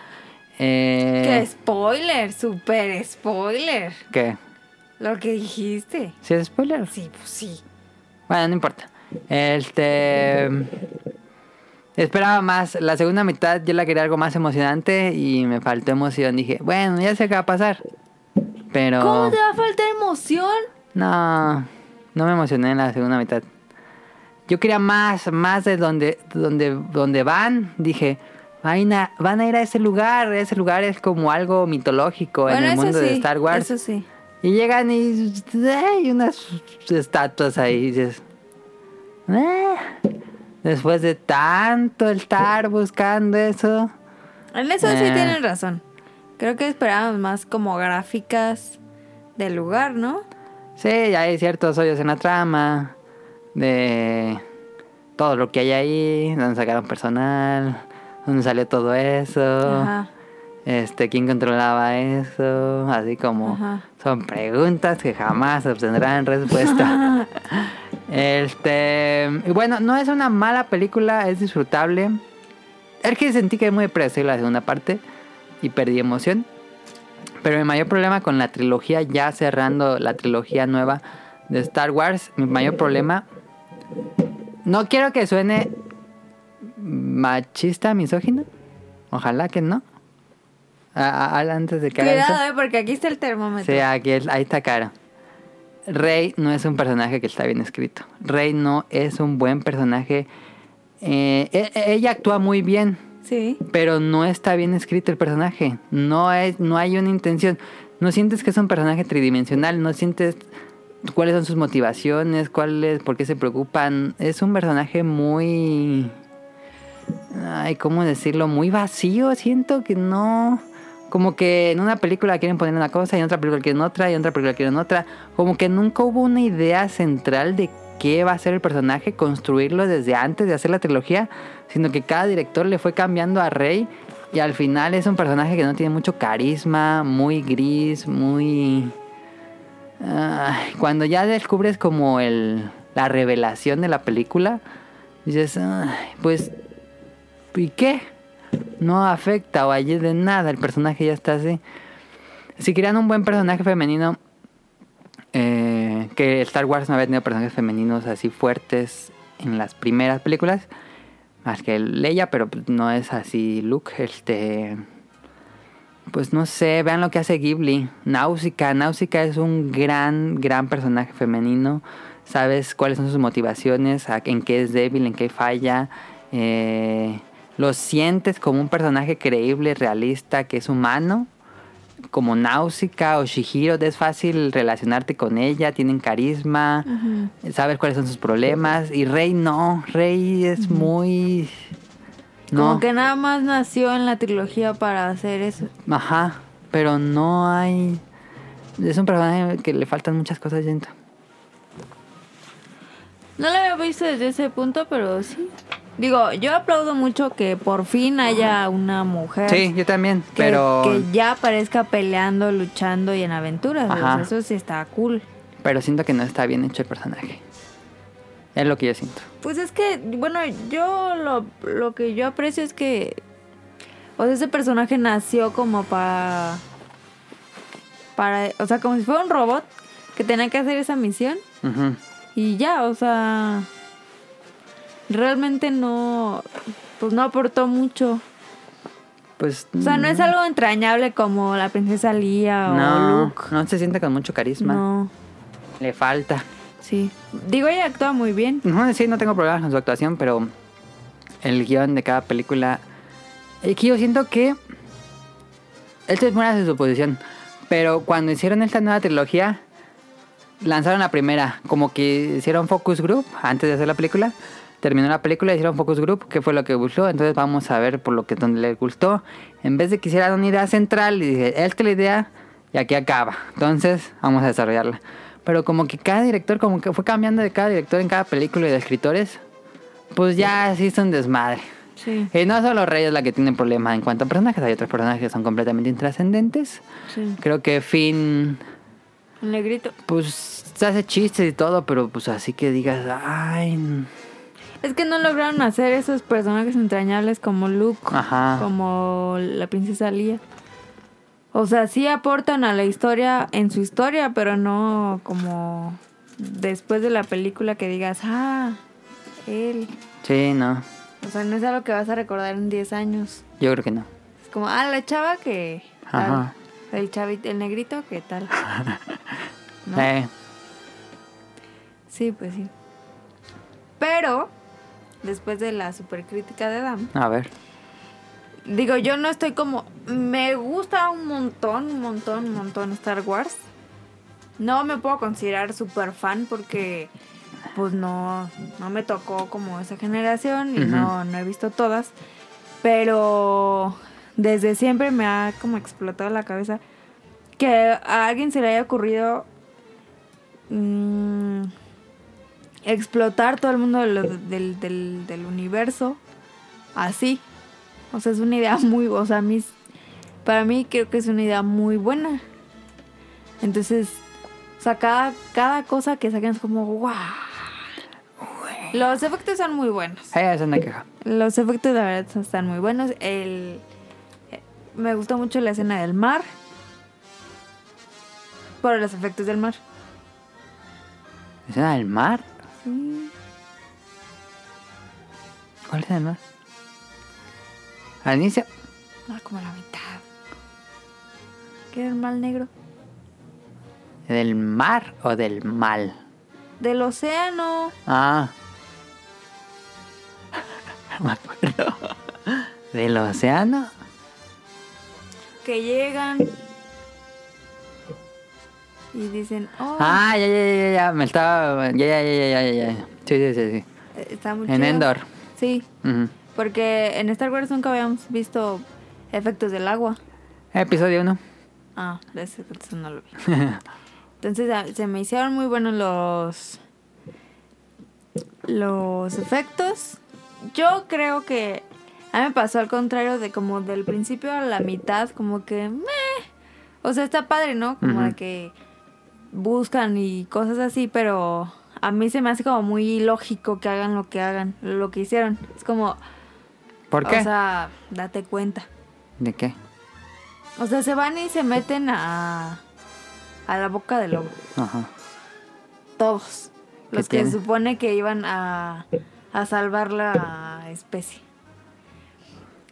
Eh, ¡Qué spoiler! ¡Super spoiler! ¿Qué? Lo que dijiste. ¿Sí es spoiler? Sí, pues sí. Bueno, no importa. Este. Esperaba más. La segunda mitad yo la quería algo más emocionante y me faltó emoción. Dije, bueno, ya sé qué va a pasar. Pero. ¿Cómo te va a faltar emoción? No, no me emocioné en la segunda mitad. Yo quería más, más de donde, donde, donde van. Dije, van a, van a ir a ese lugar. Ese lugar es como algo mitológico en el mundo sí. de Star Wars. Eso sí. Y llegan y hay unas estatuas ahí. y dices, "Eh, después de tanto estar buscando eso. En eso sí Eh. tienen razón. Creo que esperábamos más como gráficas del lugar, ¿no? Sí, hay ciertos hoyos en la trama. De todo lo que hay ahí. Donde sacaron personal. Donde salió todo eso. Ajá. Este, ¿quién controlaba eso? Así como Ajá. son preguntas que jamás obtendrán respuesta. [laughs] este, bueno, no es una mala película, es disfrutable. Es que sentí que es muy predecible la segunda parte y perdí emoción. Pero mi mayor problema con la trilogía, ya cerrando la trilogía nueva de Star Wars, mi mayor problema. No quiero que suene machista, misógino. Ojalá que no. A- a- antes de que. Cuidado, eh, porque aquí está el termómetro. Sí, aquí ahí está cara. Rey no es un personaje que está bien escrito. Rey no es un buen personaje. Eh, e- e- ella actúa muy bien, Sí. pero no está bien escrito el personaje. No, es, no hay una intención. No sientes que es un personaje tridimensional. No sientes cuáles son sus motivaciones, cuáles, por qué se preocupan. Es un personaje muy... Ay, ¿cómo decirlo? Muy vacío. Siento que no... Como que en una película quieren poner una cosa y en otra película quieren otra y en otra película quieren otra. Como que nunca hubo una idea central de qué va a ser el personaje, construirlo desde antes de hacer la trilogía, sino que cada director le fue cambiando a Rey y al final es un personaje que no tiene mucho carisma, muy gris, muy... Cuando ya descubres como el, la revelación de la película, dices, "Ay, pues, ¿y qué? No afecta o allí de nada, el personaje ya está así. Si querían un buen personaje femenino, eh, que Star Wars no había tenido personajes femeninos así fuertes en las primeras películas, más que Leia, pero pues, no es así Luke, este... Pues no sé, vean lo que hace Ghibli. Náusica. Náusica es un gran, gran personaje femenino. Sabes cuáles son sus motivaciones, en qué es débil, en qué falla. Eh, lo sientes como un personaje creíble, realista, que es humano. Como Náusica o Shihiro, es fácil relacionarte con ella, tienen carisma, sabes cuáles son sus problemas. Y Rey no, Rey es muy... No. Como que nada más nació en la trilogía para hacer eso. Ajá, pero no hay... Es un personaje que le faltan muchas cosas dentro. No lo había visto desde ese punto, pero sí. Digo, yo aplaudo mucho que por fin haya una mujer Sí, yo también, que, pero... que ya aparezca peleando, luchando y en aventuras. eso sí está cool. Pero siento que no está bien hecho el personaje. Es lo que yo siento. Pues es que, bueno, yo lo, lo que yo aprecio es que. O sea, ese personaje nació como para. Para. O sea, como si fuera un robot que tenía que hacer esa misión. Y ya, o sea. Realmente no. Pues no aportó mucho. Pues... O sea, no es algo entrañable como la princesa Lía o No, Luke. no se siente con mucho carisma. No, Le falta. sí. Digo, ella actúa muy bien. No, sí, no tengo problemas con su actuación, pero el guion de cada película. Es que yo siento que. Esto es buena su posición. Pero cuando hicieron esta nueva trilogía, lanzaron la primera. Como que hicieron focus group antes de hacer la película. Terminó la película, hicieron focus group, que fue lo que gustó. Entonces vamos a ver por lo que donde les gustó. En vez de que hicieran una idea central, y dije, esta es la idea y aquí acaba. Entonces vamos a desarrollarla. Pero como que cada director, como que fue cambiando de cada director en cada película y de escritores, pues ya sí es un desmadre. Sí, Y no solo Rey es la que tiene problemas en cuanto a personajes, hay otros personajes que son completamente intrascendentes. sí. Creo que Finn, El negrito. pues se hace chistes y todo, pero pues así que digas, ay, Es que no lograron hacer esos personajes entrañables como Luke, Ajá. como la princesa Lía. O sea, sí aportan a la historia en su historia, pero no como después de la película que digas, ah, él. sí, no, O sea, no es algo que vas a recordar en 10 años. yo creo que no. Es como, ah, la chava que... tal. Ajá. El chavito, el negrito, ¿qué tal? [laughs] ¿No? Sí, pues sí. Pero, después de la supercrítica de Adam, a ver, Digo, yo no estoy como... Me gusta un montón, un montón, un montón Star Wars. No me puedo considerar super fan porque pues no, no me tocó como esa generación y no, no he visto todas. Pero desde siempre me ha como explotado la cabeza que a alguien se le haya ocurrido mm, explotar todo el mundo del, del, del universo así. O sea, es una idea muy, o sea, mí, para mí creo que es una idea muy buena. Entonces, o sea, cada, cada cosa que saquen es como, wow. Los efectos son muy buenos. esa es una queja. Los efectos de verdad están muy buenos. El, eh, me gustó mucho la escena del mar. Por los efectos del mar. ¿Escena del mar? Sí. ¿Cuál es el mar? Al inicio, No, como la mitad. ¿Qué era el mal negro? ¿del mar o del mal? Del océano. Ah. [laughs] No me acuerdo. ¿Del océano? Que llegan. Y dicen, oh, Ah, ya, ya, ya, ya, ya, me estaba... Ya, ya, ya, ya, ya, ya. Sí, sí, sí, sí. eh, está muy En chido. Endor. Sí, Ujú. porque en Star Wars nunca habíamos visto efectos del agua. Episodio 1. Ah, de ese entonces no lo vi. [laughs] Entonces ah, se me hicieron muy buenos los los efectos. Yo creo que a mí me pasó al contrario de como del principio a la mitad, como que meh. O sea, está padre, ¿no? Como Ujú. de que buscan y cosas así, pero a mí se me hace como muy lógico que hagan lo que hagan, lo que hicieron. Es como, ¿Por qué? o sea, date cuenta. ¿De qué? O sea, se van y se meten a, a la boca del lobo. Ajá. Todos. ¿Qué Los que se supone que iban a, a salvar la especie.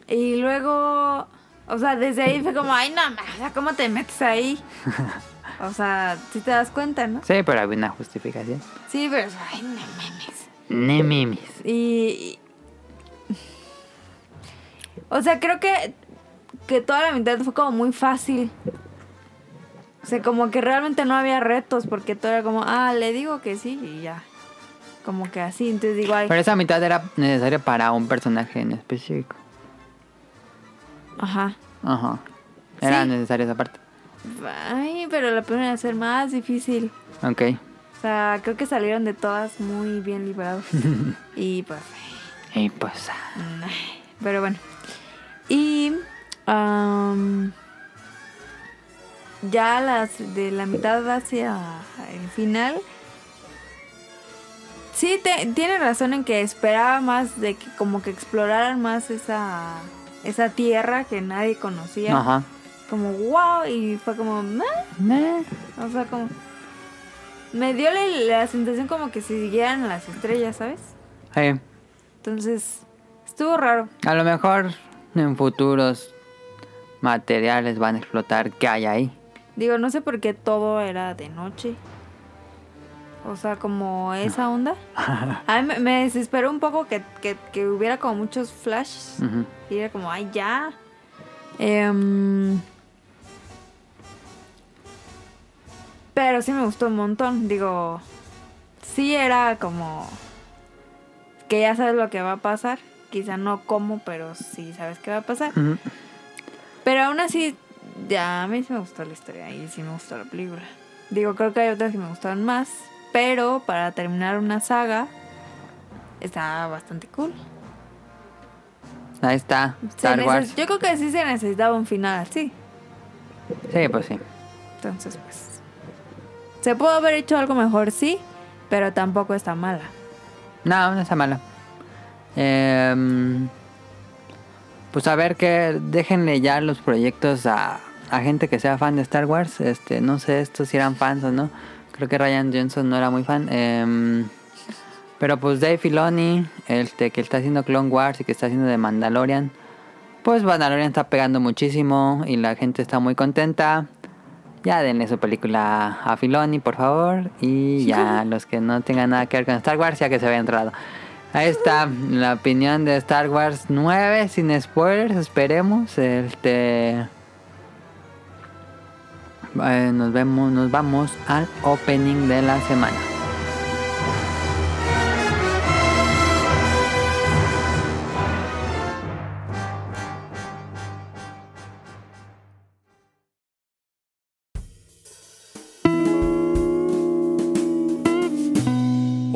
Y luego O sea, desde ahí fue como, ay, no, o sea, ¿cómo te metes ahí? [laughs] O sea, si te das cuenta, ¿no? Sí, pero había una justificación. Sí, pero, ay, no. Y, y- O sea, creo que, que toda la mitad fue como muy fácil. O sea, como que realmente no había retos, porque todo era como, ah, le digo que sí y ya. Como que así, entonces digo, ay, Pero esa mitad era necesaria para un personaje en específico. ajá. Ajá. Era Sí. necesaria esa parte. Ay, pero la a ser más difícil. Ok. O sea, creo que salieron de todas muy bien librados. [laughs] y pues, Y pues. ah, pero bueno. Y am, ya las de la mitad hacia el final. Sí, te- tiene razón en que esperaba más de que como que exploraran más esa esa tierra que nadie conocía. Ajá. Como wow y fue como "Meh". Meh. O sea, como. Me dio la, la sensación como que si siguieran las estrellas, ¿sabes? Sí. Entonces, estuvo raro. A lo mejor en futuros materiales van a explotar qué hay ahí. Digo, no sé por qué todo era de noche. O sea, como esa [laughs] onda. A mí me, me desesperó un poco que, que- que hubiera como muchos flashes. Y era como, ay, ya. Em, pero sí me gustó un montón. Digo, sí era como que ya sabes lo que va a pasar. Quizá no cómo, pero sí sabes qué va a pasar. Pero aún así, ya a mí sí me gustó la historia y sí me gustó la película. Digo, creo que hay otras que me gustaron más. Pero para terminar una saga, está bastante cool. Ahí está. Star Wars. Yo creo que sí se necesitaba un final así. Sí, pues sí. Entonces, pues. Se pudo haber hecho algo mejor, sí, pero tampoco está mala. No, no está mala. Em, pues a ver que déjenle ya los proyectos a, gente que sea fan de Star Wars. Este, no sé estos si eran fans o no. Creo que Ryan Johnson no era muy fan. Em, pero pues Dave Filoni, este, que está haciendo Clone Wars y que está haciendo de Mandalorian. Pues Mandalorian está pegando muchísimo y la gente está muy contenta. Ya denle su película a Filoni, por favor. Y ya los que no tengan nada que ver con Star Wars, ya que se había entrado. Ahí está la opinión de Star Wars 9, sin spoilers, esperemos. Este. eh, nos vemos, nos vamos al opening de la semana.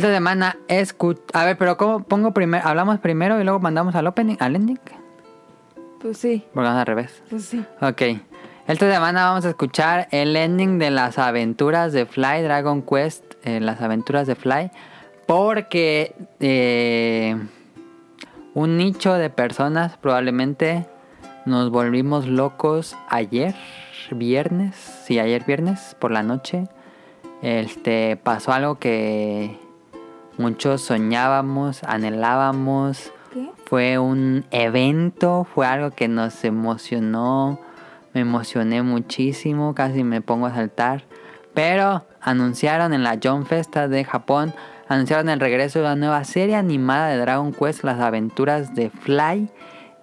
Esta semana escu A ver, pero ¿cómo pongo primero? ¿Hablamos primero y luego mandamos al opening, al ending? Pues sí, Porque vamos al revés. pues sí. Ok. Esta semana vamos a escuchar el ending de las aventuras de Fly, Dragon Quest, eh, las aventuras de Fly, porque eh, un nicho de personas probablemente nos volvimos locos ayer, viernes, sí, ayer viernes por la noche. Este pasó algo que muchos soñábamos, anhelábamos. ¿Qué? Fue un evento, fue algo que nos emocionó. Me emocioné muchísimo, casi me pongo a saltar. Pero anunciaron en la John Festa de Japón, anunciaron el regreso de una nueva serie animada de Dragon Quest, Las Aventuras de Fly.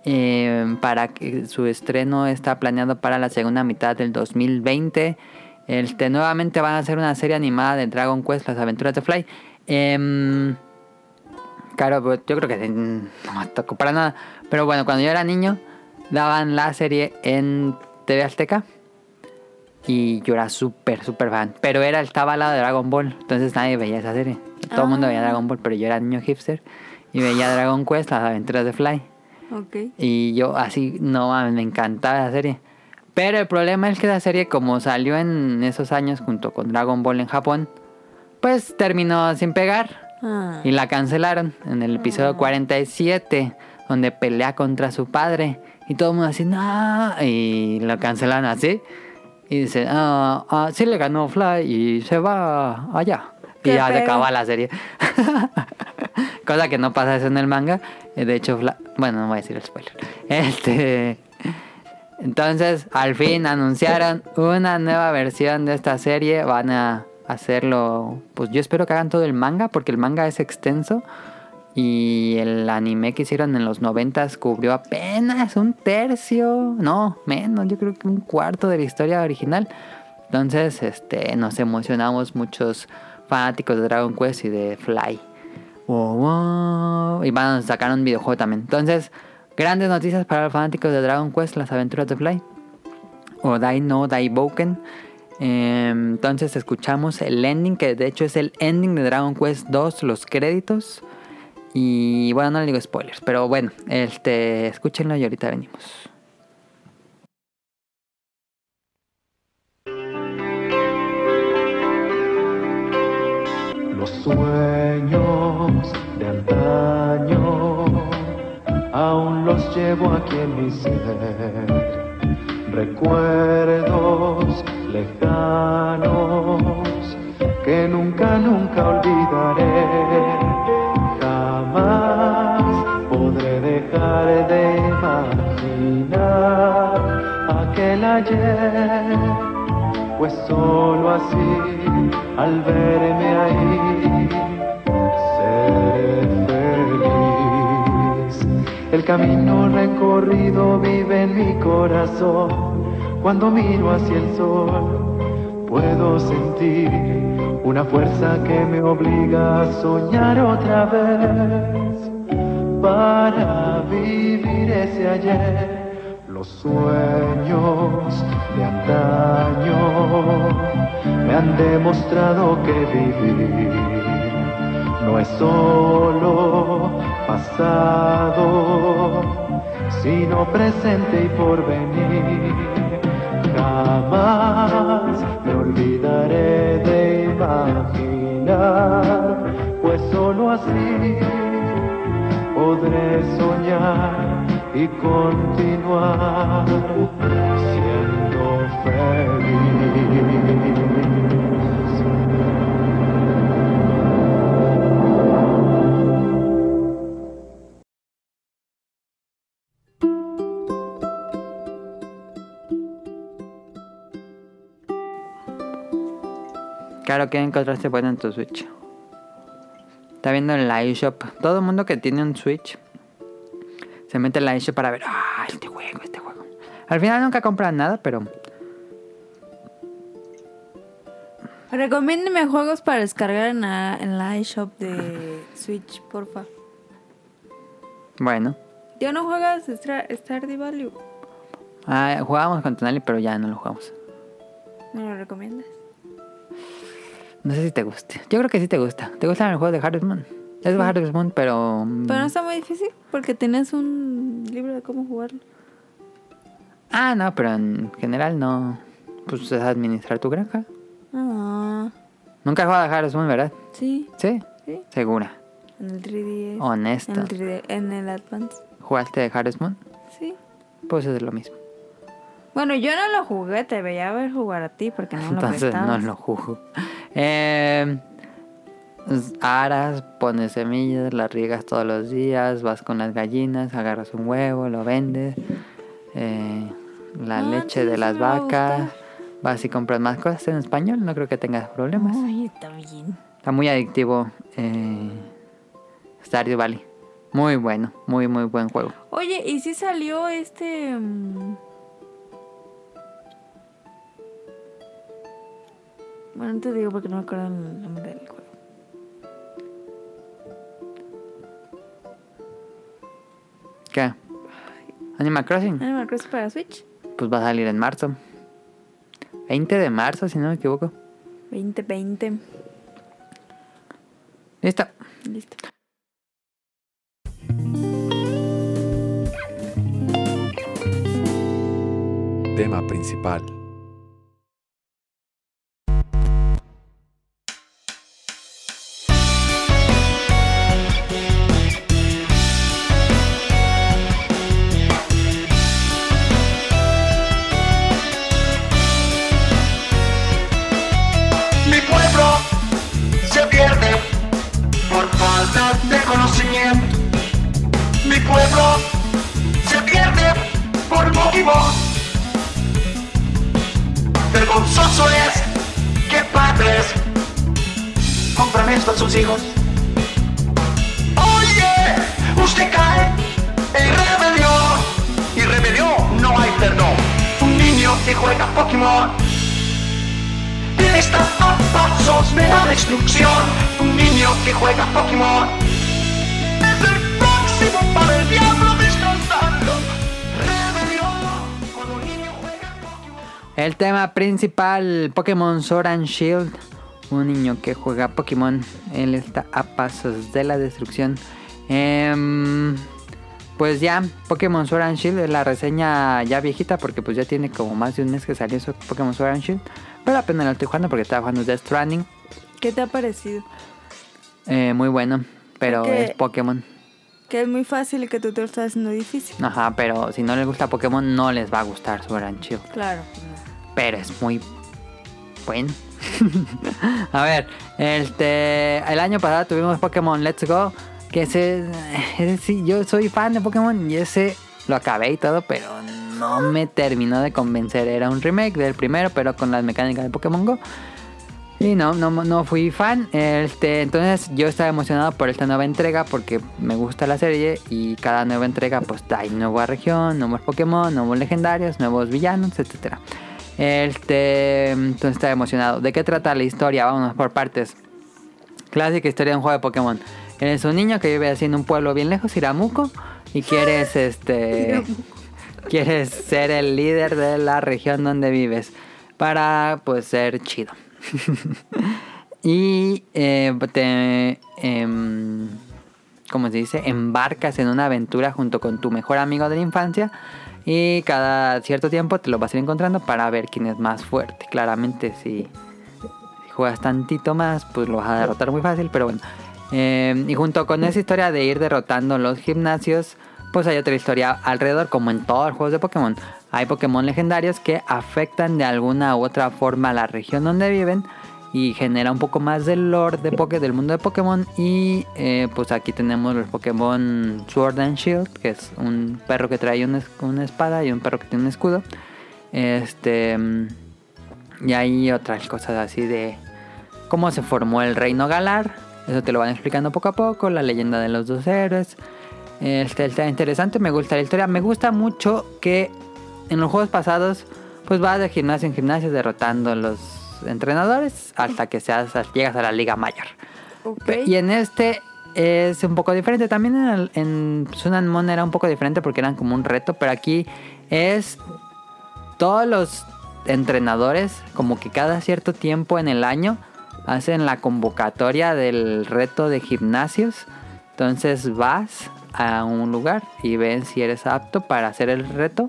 eh, para que su estreno está planeado para la segunda mitad del 2020. Este, nuevamente van a hacer una serie animada de Dragon Quest, Las Aventuras de Fly. Em, Claro, pues yo creo que mm, no me tocó para nada. Pero bueno, cuando yo era niño, daban la serie en TV Azteca. Y yo era súper, súper fan. Pero era, estaba al lado de Dragon Ball. Entonces nadie veía esa serie. Todo el mundo veía Dragon Ball, pero yo era niño hipster. Y veía [laughs] Dragon Quest, las aventuras de Fly. Ok. Y yo así, no me encantaba la serie. Pero el problema es que la serie, como salió en esos años junto con Dragon Ball en Japón, pues terminó sin pegar. Ah. Y la cancelaron en el episodio 47, donde pelea contra su padre. Y todo el mundo así, no. Y lo cancelaron así. Y dice, ah, ah, sí le ganó Fly y se va allá. Y ya se acaba la serie. [laughs] Cosa que no pasa eso en el manga. Eh, De hecho, Fly- bueno, no voy a decir el spoiler. [laughs] Este. Entonces, al fin anunciaron una nueva versión de esta serie. Van a hacerlo. Pues yo espero que hagan todo el manga, porque el manga es extenso. Y el anime que hicieron en los 90 cubrió apenas un tercio. No, menos, yo creo que un cuarto de la historia original. Entonces, este, nos emocionamos muchos fanáticos de Dragon Quest y de Fly. Y van a sacar un videojuego también. Entonces, grandes noticias para los fanáticos de Dragon Quest, las aventuras de Fly. O Dai no Daiboken. Eh, entonces escuchamos el ending, que de hecho es el ending de Dragon Quest 2, los créditos. Y bueno, no le digo spoilers, pero bueno, este, escúchenlo y ahorita venimos. Los sueños de antaño aún los llevo aquí en mi ser. Recuerdos lejanos que nunca, nunca olvidaré. Jamás podré dejar de imaginar aquel ayer pues solo así, al verme ahí, El camino recorrido vive en mi corazón. Cuando miro hacia el sol, puedo sentir una fuerza que me obliga a soñar otra vez para vivir ese ayer. Los sueños de antaño me han demostrado que vivir no es solo pasado, sino presente y porvenir. Jamás me olvidaré de imaginar, pues solo así podré soñar y continuar siendo feliz. Claro que encontraste bueno en tu Switch. Está viendo el iShop. Todo el mundo que tiene un Switch se mete en el iShop para ver, ah, este juego, este juego. Al final nunca compran nada, pero Recomiéndeme juegos para descargar en la, en la iShop de Switch, porfa. bueno. ¿Ya no juegas Stardew Valley? Ah, jugábamos con Tonali, pero ya no lo jugamos. ¿Me lo recomiendas? No sé si te guste. Yo creo que sí te gusta. ¿Te gusta el juego de Harvest Moon? Es de Harvest Moon, pero... mm, Pero no está muy difícil porque tienes un libro de cómo jugarlo. Ah, no, pero en general no. Pues es administrar tu granja. Ah, Nunca has jugado a Harvest Moon, ¿verdad? sí, Sí. sí. Segura. En el 3DS. Honesto. En el 3D, en el Advance. ¿Jugaste de Harvest Moon? Sí. Pues es lo mismo. Bueno, yo no lo jugué, te veía ver jugar a ti porque no lo Entonces prestabas. no lo jugo. Eh, aras, pones semillas, las riegas todos los días, vas con las gallinas, agarras un huevo, lo vendes. eh, la Ah, leche de las vacas. Vas y compras más cosas en español, no creo que tengas problemas. Ay, está bien. Está muy adictivo eh, Stardew Valley. Muy bueno, muy muy buen juego. Oye, ¿y si salió este... mm? Bueno, no te digo porque no me acuerdo el nombre del juego. ¿Qué? Animal Crossing. Animal Crossing para Switch. Pues va a salir en marzo. 20 de marzo, si no me equivoco. 20, 20. Listo. Listo. Tema principal. Principal, Pokémon Sword and Shield. Un niño que juega Pokémon. Él está a pasos de la destrucción. Em, pues ya, Pokémon Sword and Shield es la reseña ya viejita porque pues ya tiene como más de un mes que salió eso Pokémon Sword and Shield. Pero apenas lo estoy jugando porque estaba jugando Death Stranding. ¿Qué te ha parecido? Eh, muy bueno, pero Porque- es Pokémon. Que es muy fácil y que tú te lo estás haciendo difícil. Ajá, pero si no les gusta Pokémon no les va a gustar Sword and Shield. Claro. Pero es muy bueno. [laughs] a ver, este, el año pasado tuvimos Pokémon Let's Go, que ese, ese sí, yo soy fan de Pokémon y ese lo acabé y todo, pero no me terminó de convencer. Era un remake del primero, pero con las mecánicas de Pokémon Go. Y no, no, no fui fan. Este, entonces yo estaba emocionado por esta nueva entrega porque me gusta la serie y cada nueva entrega pues hay nueva región, nuevos Pokémon, nuevos legendarios, nuevos villanos, etcétera. Este, entonces estaba emocionado. ¿De qué trata la historia? Vámonos por partes. Clásica historia de un juego de Pokémon. Eres un niño que vive así en un pueblo bien lejos, Iramuco, y quieres [laughs] este quieres ser el líder de la región donde vives para pues ser chido. [laughs] y eh, te em, ¿cómo se dice? Embarcas en una aventura junto con tu mejor amigo de la infancia y cada cierto tiempo te lo vas a ir encontrando para ver quién es más fuerte. Claramente si, juegas tantito más, pues lo vas a derrotar muy fácil, pero bueno. Eh, y junto con esa historia de ir derrotando los gimnasios, pues hay otra historia alrededor, como en todos los juegos de Pokémon. Hay Pokémon legendarios que afectan de alguna u otra forma a la región donde viven y genera un poco más del lore de Poké, del mundo de Pokémon. Y eh, pues aquí tenemos los Pokémon Sword and Shield, que es un perro que trae una, una espada y un perro que tiene un escudo. Este. Y hay otras cosas así de cómo se formó el reino Galar. Eso te lo van explicando poco a poco. La leyenda de los dos héroes. Este está interesante, me gusta la historia. Me gusta mucho que en los juegos pasados, pues vas de gimnasio en gimnasio derrotando los entrenadores hasta que seas, llegas a la Liga Mayor. Ok. Pe- Y en este es un poco diferente. También en, el- en Sun and Moon era un poco diferente porque eran como un reto, pero aquí es todos los entrenadores, como que cada cierto tiempo en el año, hacen la convocatoria del reto de gimnasios. Entonces vas a un lugar y ven si eres apto para hacer el reto.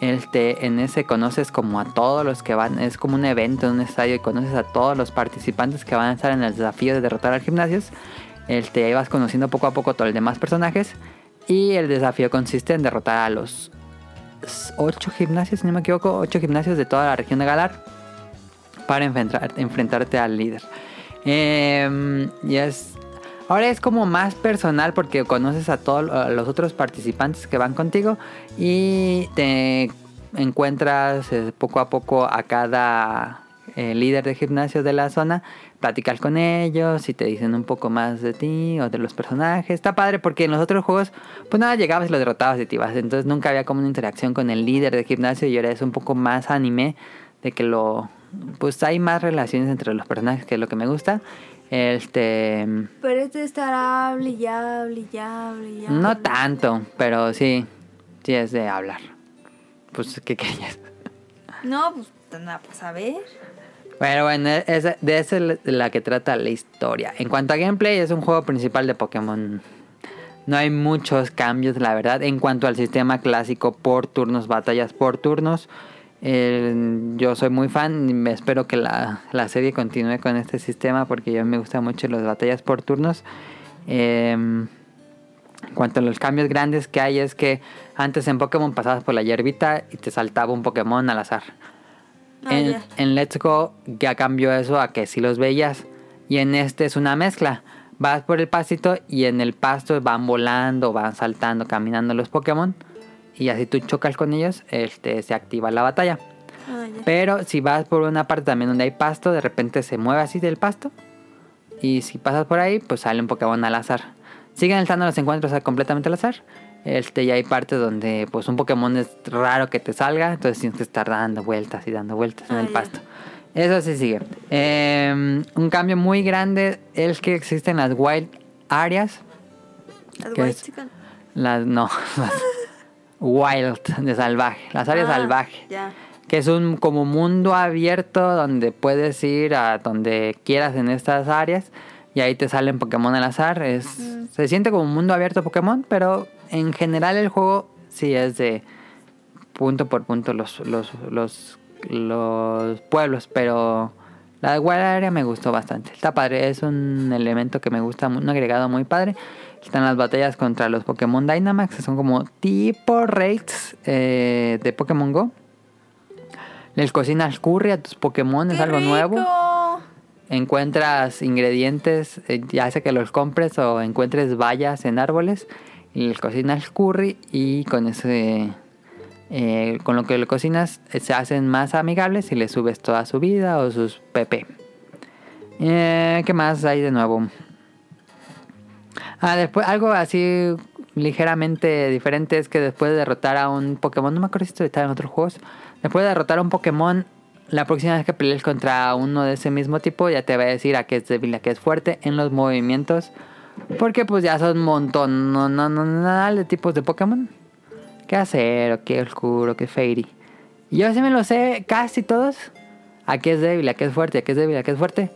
Este, en ese conoces como a todos los que van, es como un evento en un estadio y conoces a todos los participantes que van a estar en el desafío de derrotar al gimnasios. Este, ahí vas conociendo poco a poco todos los demás personajes y el desafío consiste en derrotar a los 8 gimnasios, si no me equivoco, 8 gimnasios de toda la región de Galar para enfrentar- enfrentarte al líder. Em, y es Ahora es como más personal porque conoces a todos los otros participantes que van contigo y te encuentras eh, poco a poco a cada eh, líder de gimnasio de la zona, platicas con ellos y te dicen un poco más de ti o de los personajes. Está padre porque en los otros juegos pues nada, llegabas y lo derrotabas y te ibas. Entonces nunca había como una interacción con el líder de gimnasio y ahora es un poco más anime de que lo... Pues hay más relaciones entre los personajes que es lo que me gusta. Este... Pero este estará hable y hable y hable y hable. No tanto, pero sí, sí es de hablar. Pues, ¿qué querías? No, pues nada, pues a ver. Pero bueno, es, de esa es la que trata la historia. En cuanto a gameplay, es un juego principal de Pokémon. No hay muchos cambios, la verdad. En cuanto al sistema clásico por turnos, batallas por turnos. Eh, yo soy muy fan y espero que la, la serie continúe con este sistema porque yo me gusta mucho las batallas por turnos. Eh, en cuanto a los cambios grandes que hay es que antes en Pokémon pasabas por la hierbita y te saltaba un Pokémon al azar. Ah, en Let's Go ya cambió eso a que si los veías. Y en este es una mezcla. Vas por el pastito y en el pasto van volando, van saltando, caminando los Pokémon. Y así tú chocas con ellos, este, se activa la batalla. Ah. Pero si vas por una parte también donde hay pasto, de repente se mueve así del pasto. Y si pasas por ahí, pues sale un Pokémon al azar. Siguen estando los encuentros completamente al azar. Este, y hay partes donde pues un Pokémon es raro que te salga. Entonces tienes que estar dando vueltas y dando vueltas en Ah, el ya. pasto. Eso sí sigue. Eh, un cambio muy grande es que existen las wild areas. Las ¿Qué white es? Las, no, [laughs] las wild, de salvaje. Las áreas Ah, salvajes Ya. que es un como mundo abierto donde puedes ir a donde quieras en estas áreas y ahí te salen Pokémon al azar. Es, Se siente como un mundo abierto Pokémon, pero en general el juego sí es de punto por punto los, los, los, los pueblos, pero la Wild Area me gustó bastante. Está padre, es un elemento que me gusta, un agregado muy padre. Están las batallas contra los Pokémon Dynamax, que son como tipo raids eh, de Pokémon Go. Les cocinas curry a tus Pokémon, es ¡Qué algo nuevo. Encuentras ingredientes, eh, ya sea que los compres o encuentres bayas en árboles, y les cocinas curry y con ese, eh, con lo que le cocinas se hacen más amigables y le subes toda su vida o sus PP. Eh, ¿Qué más hay de nuevo? Ah, después algo así ligeramente diferente es que después de derrotar a un Pokémon, no me acuerdo si esto está en otros juegos, después de derrotar a un Pokémon, la próxima vez que pelees contra uno de ese mismo tipo ya te va a decir a qué es débil, a qué es fuerte en los movimientos, porque pues ya son un montón no, no, no, no, de tipos de Pokémon. ¿Qué hacer? ¿Qué oscuro? ¿Qué fairy? Yo sí me lo sé casi todos. A qué es débil, a qué es fuerte, a qué es débil, a qué es fuerte.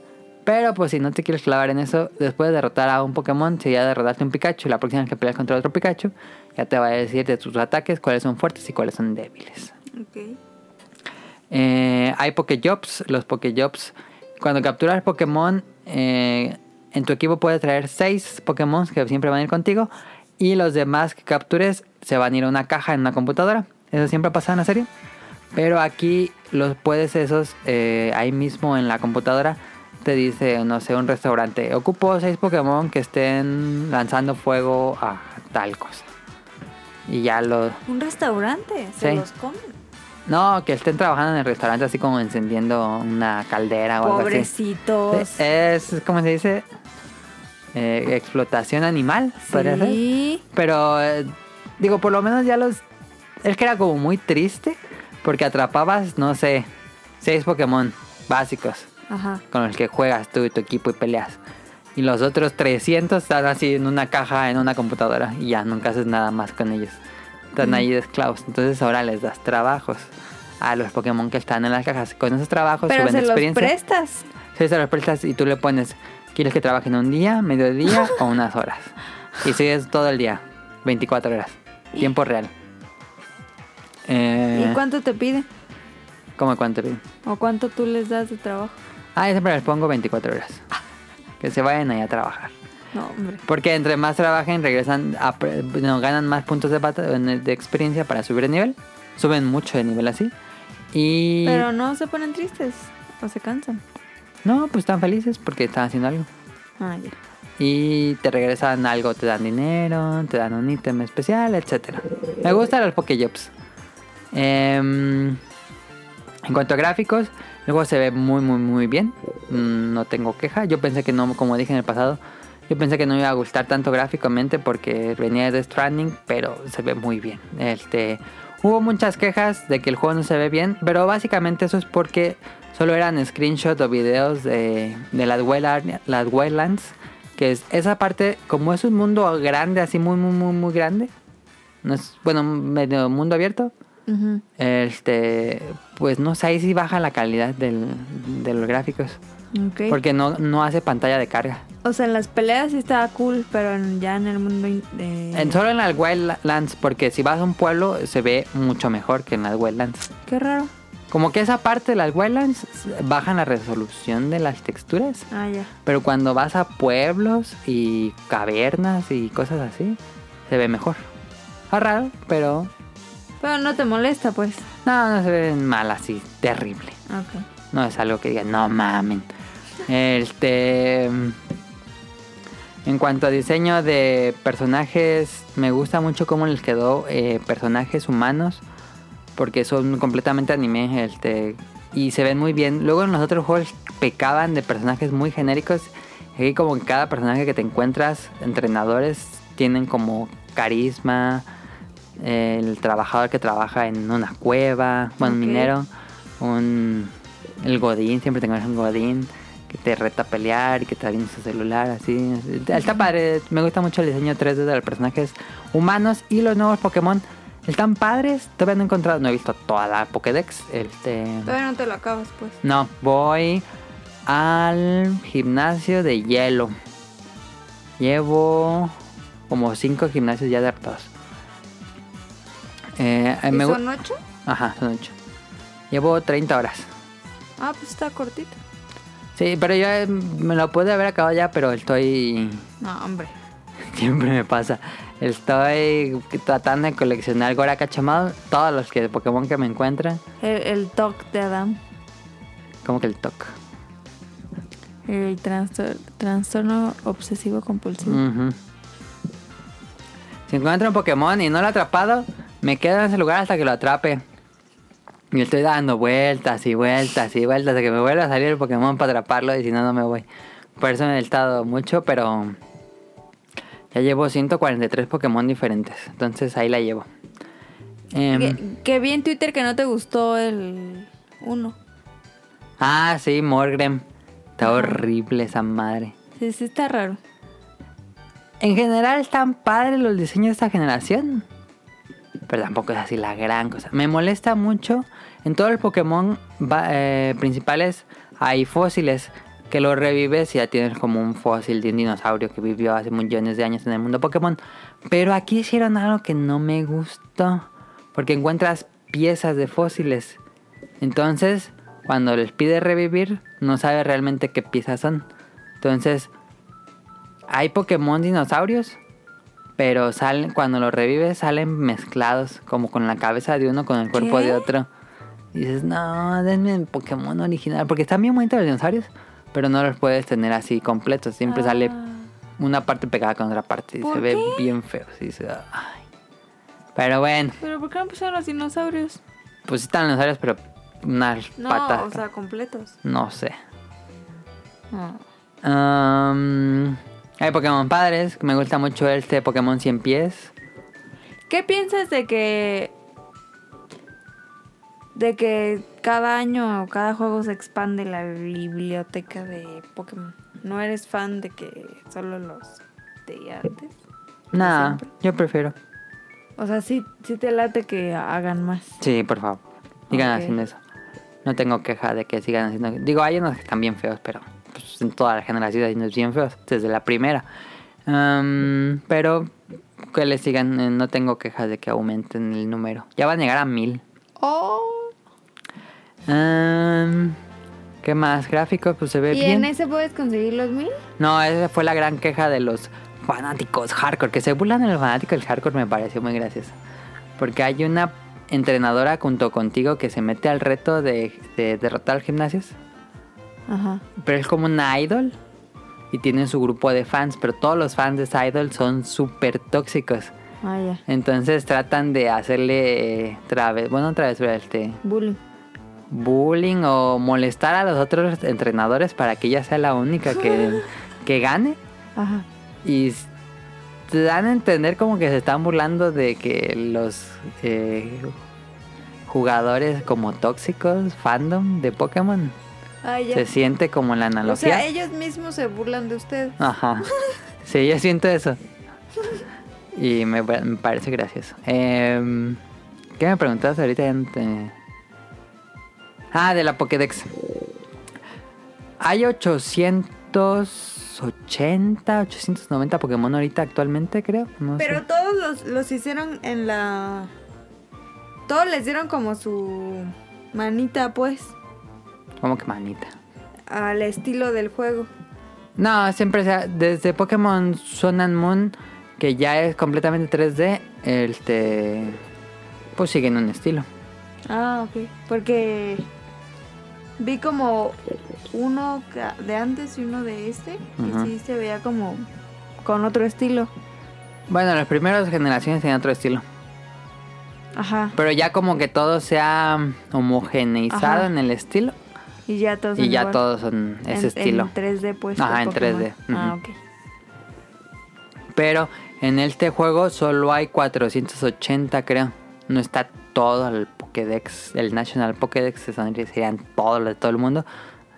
Pero pues si no te quieres clavar en eso, después de derrotar a un Pokémon, si ya derrotaste un Pikachu, la próxima vez que peleas contra otro Pikachu, ya te va a decir de tus ataques cuáles son fuertes y cuáles son débiles. Ok. Eh, hay Pokejobs. Los Pokejobs, cuando capturas Pokémon, eh, en tu equipo puedes traer 6 Pokémon que siempre van a ir contigo. Y los demás que captures se van a ir a una caja en una computadora. Eso siempre ha pasado en la serie. Pero aquí los puedes esos eh, ahí mismo en la computadora. Te dice, no sé, un restaurante. Ocupo 6 Pokémon que estén lanzando fuego a tal cosa. Y ya los... Un restaurante. Se Sí. los comen. No, que estén trabajando en el restaurante así como encendiendo una caldera o algo así. Pobrecitos. Es, ¿cómo se dice? Eh, explotación animal. Sí. Pero, eh, digo, por lo menos ya los... Es que era como muy triste porque atrapabas, no sé, seis Pokémon básicos Ajá. con los que juegas tú y tu equipo y peleas. Y los otros 300 están así en una caja, en una computadora y ya nunca haces nada más con ellos. Están ahí de esclavos. Entonces ahora les das trabajos a los Pokémon que están en las cajas. Con esos trabajos Pero suben se los prestas. Sí, se los prestas y tú le pones, ¿quieres que trabajen un día, mediodía [laughs] o unas horas? Y sigues todo el día, 24 horas, tiempo real. Eh, ¿Y cuánto te piden? ¿Cómo cuánto piden? ¿O cuánto tú les das de trabajo? Ah, yo siempre les pongo 24 horas. [laughs] Que se vayan ahí a trabajar. No, hombre. Porque entre más trabajen, regresan, a, no, ganan más puntos de, de experiencia para subir de nivel. Suben mucho de nivel así. Y... Pero no se ponen tristes. O se cansan. No, pues están felices porque están haciendo algo. Ah, ya. Y te regresan algo, te dan dinero, te dan un ítem especial, etc. Me gustan los Pokejobs. Em, en cuanto a gráficos, el juego se ve muy, muy, muy bien. Mm, No tengo queja. Yo pensé que no, como dije en el pasado, yo pensé que no iba a gustar tanto gráficamente porque venía de Stranding, pero se ve muy bien. Este, hubo muchas quejas de que el juego no se ve bien, pero básicamente eso es porque solo eran screenshots o videos de, de las, las Wildlands. Que es esa parte, como es un mundo grande, así muy, muy, muy, muy grande. No es, bueno, medio mundo abierto. Este, pues no sé, ahí sí baja la calidad del- de los gráficos. Porque no, no hace pantalla de carga. O sea, en las peleas sí estaba cool, pero en- ya en el mundo in- de... En, solo en las Wildlands, porque si vas a un pueblo se ve mucho mejor que en las Wildlands. Qué raro. Como que esa parte de las Wetlands bajan la resolución de las texturas. Ah, ya. Pero cuando vas a pueblos y cavernas y cosas así, se ve mejor. Es raro, pero Pero no te molesta, pues. no, no se ve mal así, terrible. Ok. No es algo que digan, no mamen. Este. En cuanto a diseño de personajes, me gusta mucho cómo les quedó eh, personajes humanos. Porque son completamente anime. Este, y se ven muy bien. Luego en los otros juegos pecaban de personajes muy genéricos. Aquí como que cada personaje que te encuentras, entrenadores, tienen como carisma. El trabajador que trabaja en una cueva, bueno, Ok. minero. Un, el Godín, siempre tengo un Godín que te reta a pelear y que te viene su celular, así. Está padre, me gusta mucho el diseño 3D de los personajes humanos y los nuevos Pokémon. Están padres, todavía no he encontrado, no he visto toda la Pokédex. Este, Todavía no te lo acabas, pues. no, voy al gimnasio de hielo. Llevo como 5 gimnasios ya adaptados. Eh, eh, ¿Y me son ocho? Ajá, son 8. Llevo 30 horas. Ah, pues está cortito. Sí, pero yo me lo pude haber acabado ya, pero estoy... No, hombre. [laughs] Siempre me pasa. Estoy tratando de coleccionar Gora Cachamado, todos los que Pokémon que me encuentran. El, el TOC de Adam. Como que el TOC. El trastor- trastorno obsesivo compulsivo. Si encuentro un Pokémon y no lo he atrapado, me quedo en ese lugar hasta que lo atrape. Y estoy dando vueltas y vueltas y vueltas hasta que me vuelva a salir el Pokémon para atraparlo y si no, no me voy. Por eso me he estado mucho, pero ya llevo 143 Pokémon diferentes. Entonces ahí la llevo. Em, Que, vi en Twitter que no te gustó el uno. ah, sí, Morgrem. Está horrible esa madre. Sí, sí está raro. En general están padres los diseños de esta generación. Pero tampoco es así la gran cosa. Me molesta mucho. En todos los Pokémon eh, principales hay fósiles. Que los revives y ya tienes como un fósil de un dinosaurio que vivió hace millones de años en el mundo Pokémon. Pero aquí hicieron algo que no me gustó. Porque encuentras piezas de fósiles. Entonces, cuando les pide revivir, no sabe realmente qué piezas son. Entonces, hay Pokémon dinosaurios, pero salen cuando los revives salen mezclados, como con la cabeza de uno con el cuerpo ¿Qué? de otro. Y dices, no, denme el Pokémon original, porque están bien bonitos los dinosaurios, pero no los puedes tener así completos. Siempre sale Ah. una parte pegada con otra parte y ¿Por se ve bien feo. ay. Pero bueno, Pero ¿por qué no pusieron los dinosaurios? pues sí están los dinosaurios, pero unas No, patas. o sea, completos. No sé. Ah. Um, hay Pokémon padres, me gusta mucho este Pokémon 100 pies. ¿Qué piensas de que de que cada año o cada juego se expande la biblioteca de Pokémon? ¿No eres fan de que solo los de antes? Nada, yo prefiero. O sea, sí, sí te late que hagan más. Sí, por favor. Sigan haciendo eso. No tengo queja de que sigan haciendo. Digo, hay unos que están bien feos, pero pues, en toda la generación hay unos bien feos, desde la primera. Um, pero que le sigan, eh, no tengo quejas de que aumenten el número. Ya van a llegar a mil. Oh. Um, ¿Qué más? Gráficos, pues se ve ¿Y bien. en ese puedes conseguir los mil? No, esa fue la gran queja de los fanáticos hardcore. Que se burlan de los fanáticos del hardcore me pareció muy gracioso. Porque hay una entrenadora junto contigo que se mete al reto de, de derrotar gimnasios. Ajá. Pero es como una idol. Y tiene su grupo de fans. Pero todos los fans de esa idol son súper tóxicos. Ah. Entonces tratan de hacerle eh, trave- bueno, travesura, este, Bullying. bullying o molestar a los otros entrenadores para que ella sea la única que, [laughs] que gane. Ajá. Y te dan a entender como que se están burlando de que los eh, jugadores como tóxicos, fandom de Pokémon, Ah, se siente como la o analogía. sea, ellos mismos se burlan de ustedes. Ajá. Sí, yo siento eso. Y me, pa- me parece gracioso. Em, ¿Qué me preguntabas ahorita? Ah, de la Pokédex. Hay 880, 890 Pokémon ahorita actualmente, creo. No Pero sé. todos los, los hicieron en la... Todos les dieron como su... Manita, pues. Como que manita. Al estilo del juego. No, siempre sea, desde Pokémon Sun and Moon, que ya es completamente 3D, este, pues siguen un estilo. Ah, ok. Porque vi como uno de antes y uno de este. Ajá. Y sí se veía como con otro estilo. Bueno, las primeras generaciones tenían otro estilo. Ajá. Pero ya como que todo se ha homogeneizado Ajá. en el estilo. Y ya todos Y son ya todos son ese En- estilo. En 3D, pues. Ajá, en Pokémon. 3D, Ah, ok. Pero en este juego solo hay 480, creo. No está todo el Pokédex, el National Pokédex, serían todos los de todo el mundo.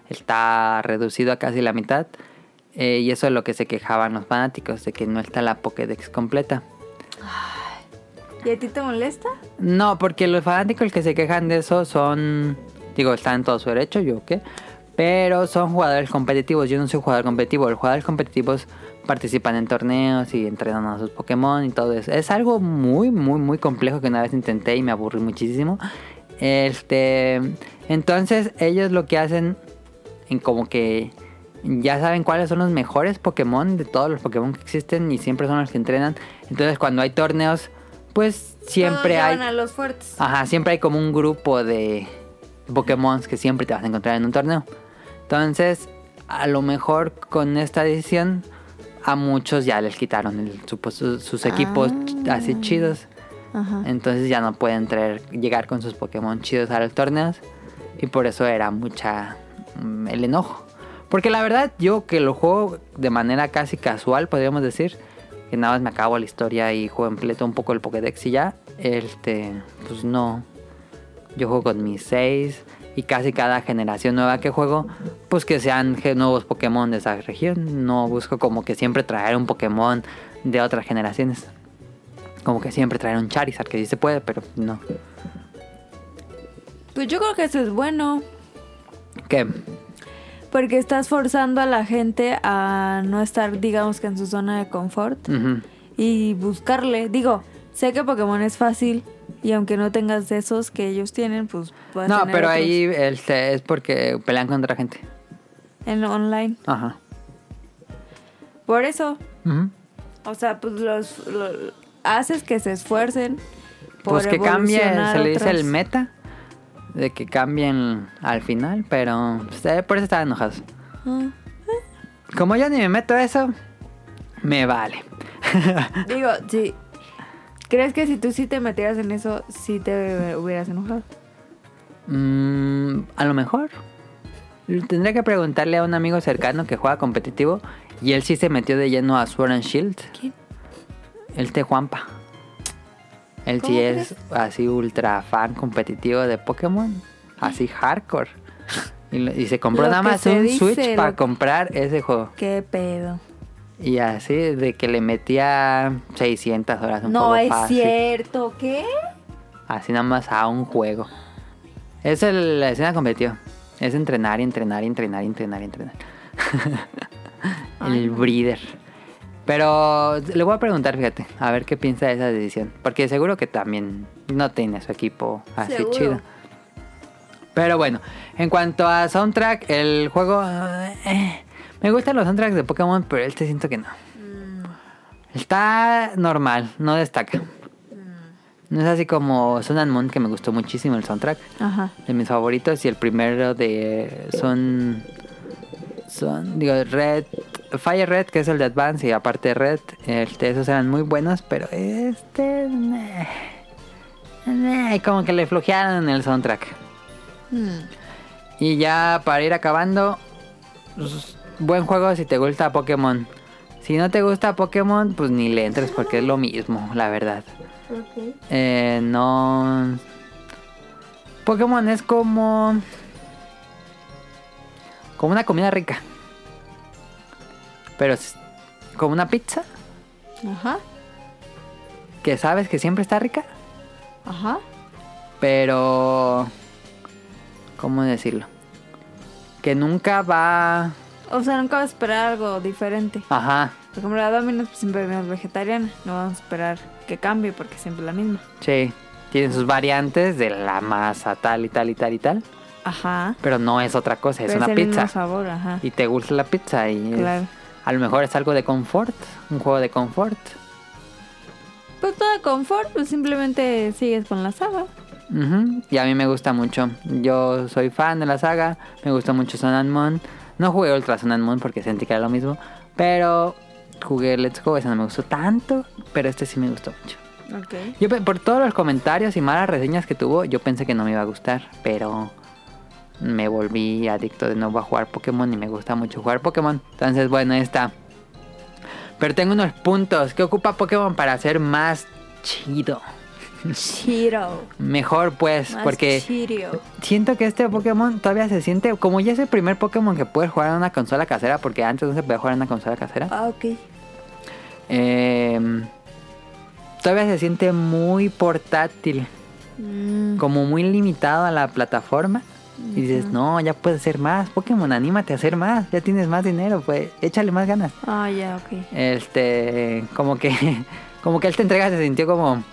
Está reducido a casi la mitad. Eh, y eso es lo que se quejaban los fanáticos, de que no está la Pokédex completa. ¿Y a ti te molesta? No, porque los fanáticos que se quejan de eso son. Digo, están en todo su derecho, yo qué. Pero son jugadores competitivos. Yo no soy jugador competitivo. Los jugadores competitivos participan en torneos y entrenan a sus Pokémon y todo eso. Es algo muy, muy, muy complejo que una vez intenté y me aburrí muchísimo. Este. Entonces, ellos lo que hacen. En como que. Ya saben cuáles son los mejores Pokémon de todos los Pokémon que existen y siempre son los que entrenan. Entonces, cuando hay torneos, pues siempre Todos hay. a los fuertes. Ajá, siempre hay como un grupo de Pokémon que siempre te vas a encontrar en un torneo. Entonces, a lo mejor con esta decisión, a muchos ya les quitaron el- su- sus, equipos ch- así chidos. Ajá. Entonces ya no pueden traer, llegar con sus Pokémon chidos a los torneos. Y por eso era mucha mm, el enojo. Porque la verdad, yo que lo juego de manera casi casual, podríamos decir, que nada más me acabo la historia y juego en pleto un poco el Pokédex y ya, este, pues no. Yo juego con mis 6 y casi cada generación nueva que juego, pues que sean nuevos Pokémon de esa región. No busco como que siempre traer un Pokémon de otras generaciones. Como que siempre traer un Charizard, que sí se puede, pero no. Pues yo creo que eso es bueno. ¿Qué? Porque estás forzando a la gente a no estar, digamos que en su zona de confort. Y buscarle. Digo, sé que Pokémon es fácil. Y aunque no tengas de esos que ellos tienen, pues puedes No, tener pero otros ahí este, es porque pelean contra gente. En online. Ajá. Por eso. Ujú. O sea, pues los, lo- haces que se esfuercen. Por Pues que cambie, evolucionar se le dice otros. el meta. De que cambien al final, pero pues, por eso estaban enojados. Ah. Como yo ni me meto a eso, me vale. [laughs] Digo, sí. ¿Crees que si tú sí te metieras en eso, sí te hubieras enojado? Mm, a lo mejor. Tendría que preguntarle a un amigo cercano que juega competitivo y él sí se metió de lleno a Sword and Shield. ¿Quién? El Te Juanpa. Él sí ¿Cómo es así ultra fan competitivo de Pokémon. Así hardcore. Y, se compró Lo nada más un dice, Switch para comprar ese juego. ¿Qué pedo? Y así de que le metía 600 horas un No es fácil. cierto, ¿qué? Así nada más a un juego. Esa es la escena competitiva. Es entrenar entrenar entrenar entrenar y entrenar. [laughs] El breeder. Pero le voy a preguntar, fíjate, a ver qué piensa de esa decisión. Porque seguro que también no tiene su equipo así Seguro. chido. Pero bueno, en cuanto a soundtrack, el juego... eh, me gustan los soundtracks de Pokémon, pero este siento que no. Está normal, no destaca. No es así como Sun and Moon, que me gustó muchísimo el soundtrack. Ajá. De mis favoritos. Y el primero de son. Son, digo, Red. Fire Red, que es el de Advance. Y aparte Red. Este, esos eran muy buenos. Pero este. meh. Meh, como que le flojearon en el soundtrack. Hmm. Y ya para ir acabando. Buen juego si te gusta Pokémon. Si no te gusta Pokémon, pues ni le entres porque es lo mismo, la verdad. Eh, no. Pokémon es como. Como una comida rica. Pero es como una pizza Ajá. que sabes que siempre está rica. Ajá. Pero. ¿Cómo decirlo? Que nunca va. O sea, nunca vas a esperar algo diferente. Ajá, Por ejemplo, la Domino's pues, siempre es vegetariana. No vamos a esperar que cambie porque siempre es la misma. sí. tiene sus variantes de la masa tal y tal y tal y tal. Ajá. Pero no es otra cosa, es Pero una el mismo pizza. sabor, ajá. Y te gusta la pizza y es- Claro. a lo mejor es algo de confort, un juego de confort. Pues todo de confort, pues simplemente sigues con la saga. Ujú, Y a mí me gusta mucho. Yo soy fan de la saga. Me gusta mucho Sun and Moon. No jugué Ultra Sun and Moon porque sentí que era lo mismo. Pero jugué Let's Go. Ese no me gustó tanto. Pero este sí me gustó mucho. Yo por todos los comentarios y malas reseñas que tuvo, yo pensé que no me iba a gustar. Pero me volví adicto de nuevo a jugar Pokémon y me gusta mucho jugar Pokémon. Entonces, bueno, ahí está. Pero tengo unos puntos. ¿Qué ocupa Pokémon para ser más chido? Chiro. Mejor pues, Más porque siento que este Pokémon todavía se siente como ya es el primer Pokémon que puedes jugar en una consola casera, porque antes no se podía jugar en una consola casera. Ah, ok. Eh, todavía se siente muy portátil, Mm, como muy limitado a la plataforma. Y dices, no, ya puedes hacer más. Pokémon, anímate a hacer más. Ya tienes más dinero, pues échale más ganas. Ah, ya, ok. Este, como que, [laughs] como que esta entrega se sintió como,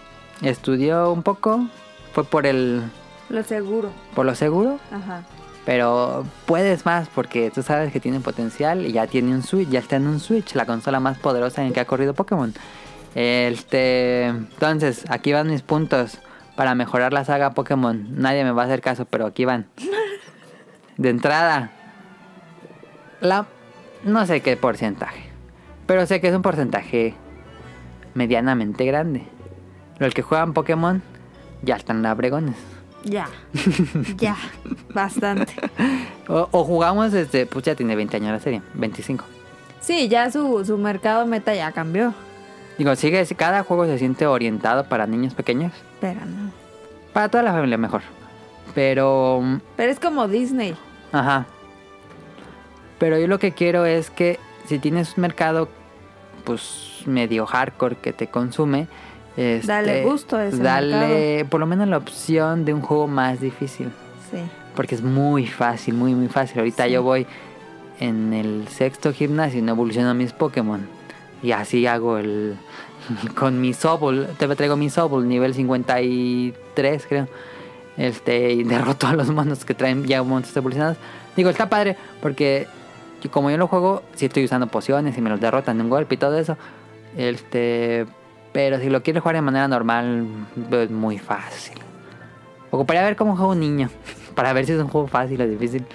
estudió un poco, fue por el, Lo seguro. por lo seguro, Ajá. Pero puedes más porque tú sabes que tiene potencial y ya tiene un Switch, ya está en un Switch, la consola más poderosa en que ha corrido Pokémon. Este, entonces, aquí van mis puntos para mejorar la saga Pokémon. Nadie me va a hacer caso, pero aquí van. De entrada, la no sé qué porcentaje, pero sé que es un porcentaje medianamente grande. Los que juegan Pokémon ya están labregones. Ya. [laughs] ya. Bastante. O, o jugamos desde, pues ya tiene 20 años la serie, 25. Sí, ya su, su mercado meta ya cambió. Digo, sigue, cada juego se siente orientado para niños pequeños. Pero no. Para toda la familia mejor. Pero, mm, Pero es como Disney. ajá. Pero yo lo que quiero es que si tienes un mercado, pues medio hardcore que te consume, este, Dale gusto a ese Dale por lo menos la opción de un juego más difícil. Sí. Porque es muy fácil, muy, muy fácil. Ahorita Sí. yo voy en el sexto gimnasio y no evoluciono mis Pokémon. Y así hago el... [laughs] Con mi Sobol. Te traigo mi Sobol, nivel 53 creo. Este, y [laughs] derroto a los monos que traen ya monstruos evolucionados. Digo, está padre porque como yo lo juego, sí estoy usando pociones y me los derrotan de un golpe y todo eso. Este, pero si lo quieres jugar de manera normal, es muy fácil. Ocuparía ver cómo juega un niño. [laughs] Para ver si es un juego fácil o difícil.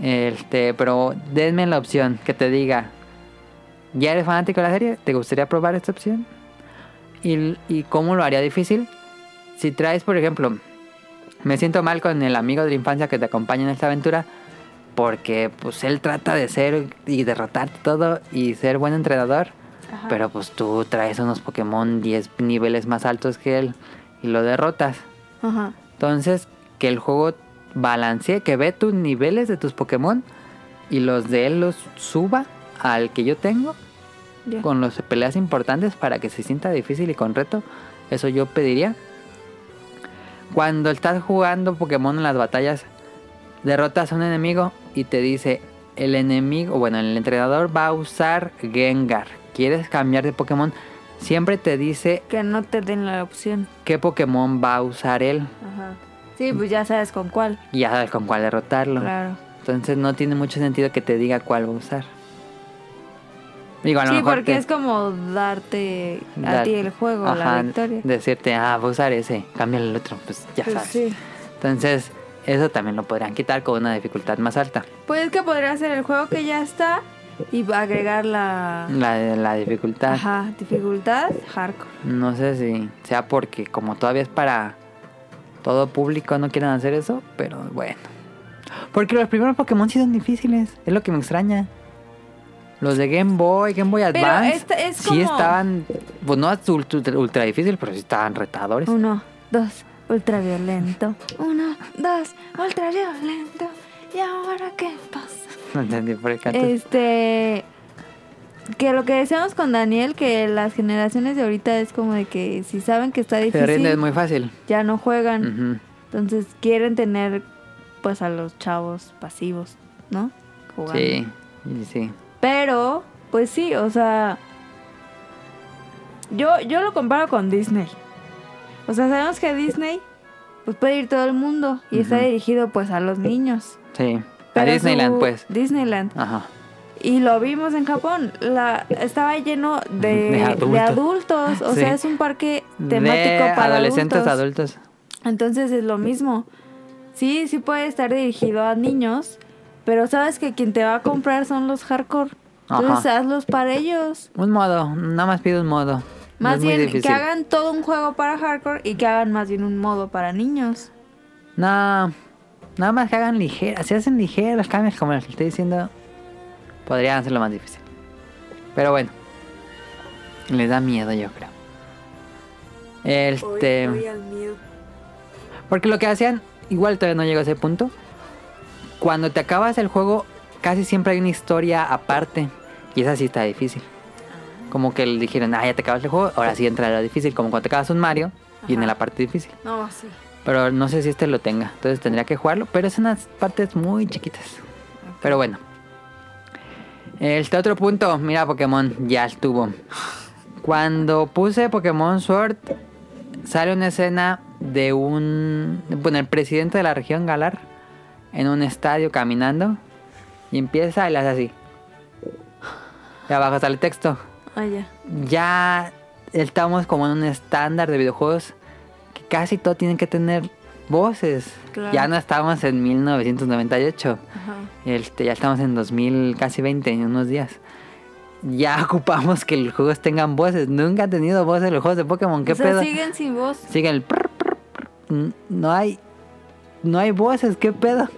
Este, pero denme la opción que te diga. ¿Ya eres fanático de la serie? ¿Te gustaría probar esta opción? ¿Y, y cómo lo haría difícil? Si traes, por ejemplo, me siento mal con el amigo de la infancia que te acompaña en esta aventura. Porque pues él trata de ser y derrotar todo y ser buen entrenador. Pero pues tú traes unos Pokémon 10 niveles más altos que él y lo derrotas. Ajá. Entonces, que el juego balancee, que ve tus niveles de tus Pokémon y los de él los suba al que yo tengo con las peleas importantes para que se sienta difícil y con reto. Eso yo pediría. Cuando estás jugando Pokémon en las batallas, derrotas a un enemigo y te dice, el enemigo, bueno, el entrenador va a usar Gengar. ¿Quieres cambiar de Pokémon? Siempre te dice Que no te den la opción. qué Pokémon va a usar él. Ajá. Sí, pues ya sabes con cuál. Ya sabes con cuál derrotarlo. Claro. Entonces no tiene mucho sentido que te diga cuál va a usar. Digo, a lo Sí, mejor porque te- es como darte a ti el juego, la Ajá, victoria. Decirte, ah, voy a usar ese, cámbiale el otro, pues ya Pues sabes. sí. Entonces, eso también lo podrían quitar con una dificultad más alta. Pues es que podría ser el juego que ya está y agregar la... La, la dificultad. Ajá, dificultad, hardcore. No sé si sea porque como todavía es para todo público no quieren hacer eso, pero bueno. Porque los primeros Pokémon sí son difíciles, es lo que me extraña. Los de Game Boy, Game Boy Pero Advance, este es sí estaban, pues no ultra, ultra difícil, pero sí estaban retadores. Uno, dos, ultraviolento. Uno, dos, ultraviolento. ¿Y ahora qué pasa? [laughs] No entendí por el canto. Este... Que lo que decíamos con Daniel, que las generaciones de ahorita es como de que si saben que está Se difícil, rinde es muy fácil. ya no juegan. Entonces quieren tener pues a los chavos pasivos, ¿no? Jugando. Sí, sí. Pero, pues sí, o sea. Yo, yo lo comparo con Disney. O sea, sabemos que Disney pues puede ir todo el mundo y está dirigido pues a los niños. Sí. A Disneyland, pues. Disneyland. Ajá. Y lo vimos en Japón. La, estaba lleno de, [laughs] De de adultos. adultos. O Sí. sea, es un parque temático de para adolescentes adultos. adultos. Entonces es lo mismo. Sí, sí puede estar dirigido a niños, pero sabes que quien te va a comprar son los hardcore. Entonces Ajá. hazlos para ellos. Un modo, nada más pido un modo. Más bien que hagan todo un juego para hardcore y que hagan más bien un modo para niños. No, nada más que hagan ligeras. Si hacen ligeras los cambios, como les estoy diciendo, podrían hacerlo más difícil. Pero bueno, les da miedo, yo creo. Este. Porque lo que hacían, igual todavía no llegó a ese punto. Cuando te acabas el juego, casi siempre hay una historia aparte. Y esa sí está difícil. Como que le dijeron, ah, ya te acabas el juego, ahora sí entra lo difícil. Como cuando te acabas un Mario, y en Ajá. la parte difícil. No, sí. Pero no sé si este lo tenga. Entonces tendría que jugarlo. Pero es unas partes muy chiquitas. Pero bueno. Este otro punto. Mira, Pokémon ya estuvo. Cuando puse Pokémon Sword, sale una escena de un. Bueno, el presidente de la región Galar. En un estadio caminando. Y empieza y le hace así. Y abajo sale el texto Ah, ya. ya estamos como en un estándar de videojuegos que casi todo tiene que tener voces. Claro. Ya no estamos en 1998. Ajá. Este, ya estamos en 2000, casi 20, en unos días. Ya [laughs] ocupamos que los juegos tengan voces. Nunca han tenido voces los juegos de Pokémon. ¿Qué o sea, pedo? siguen sin voz. Siguen el... prr, prr, prr. N- No hay... No hay voces. ¿Qué pedo?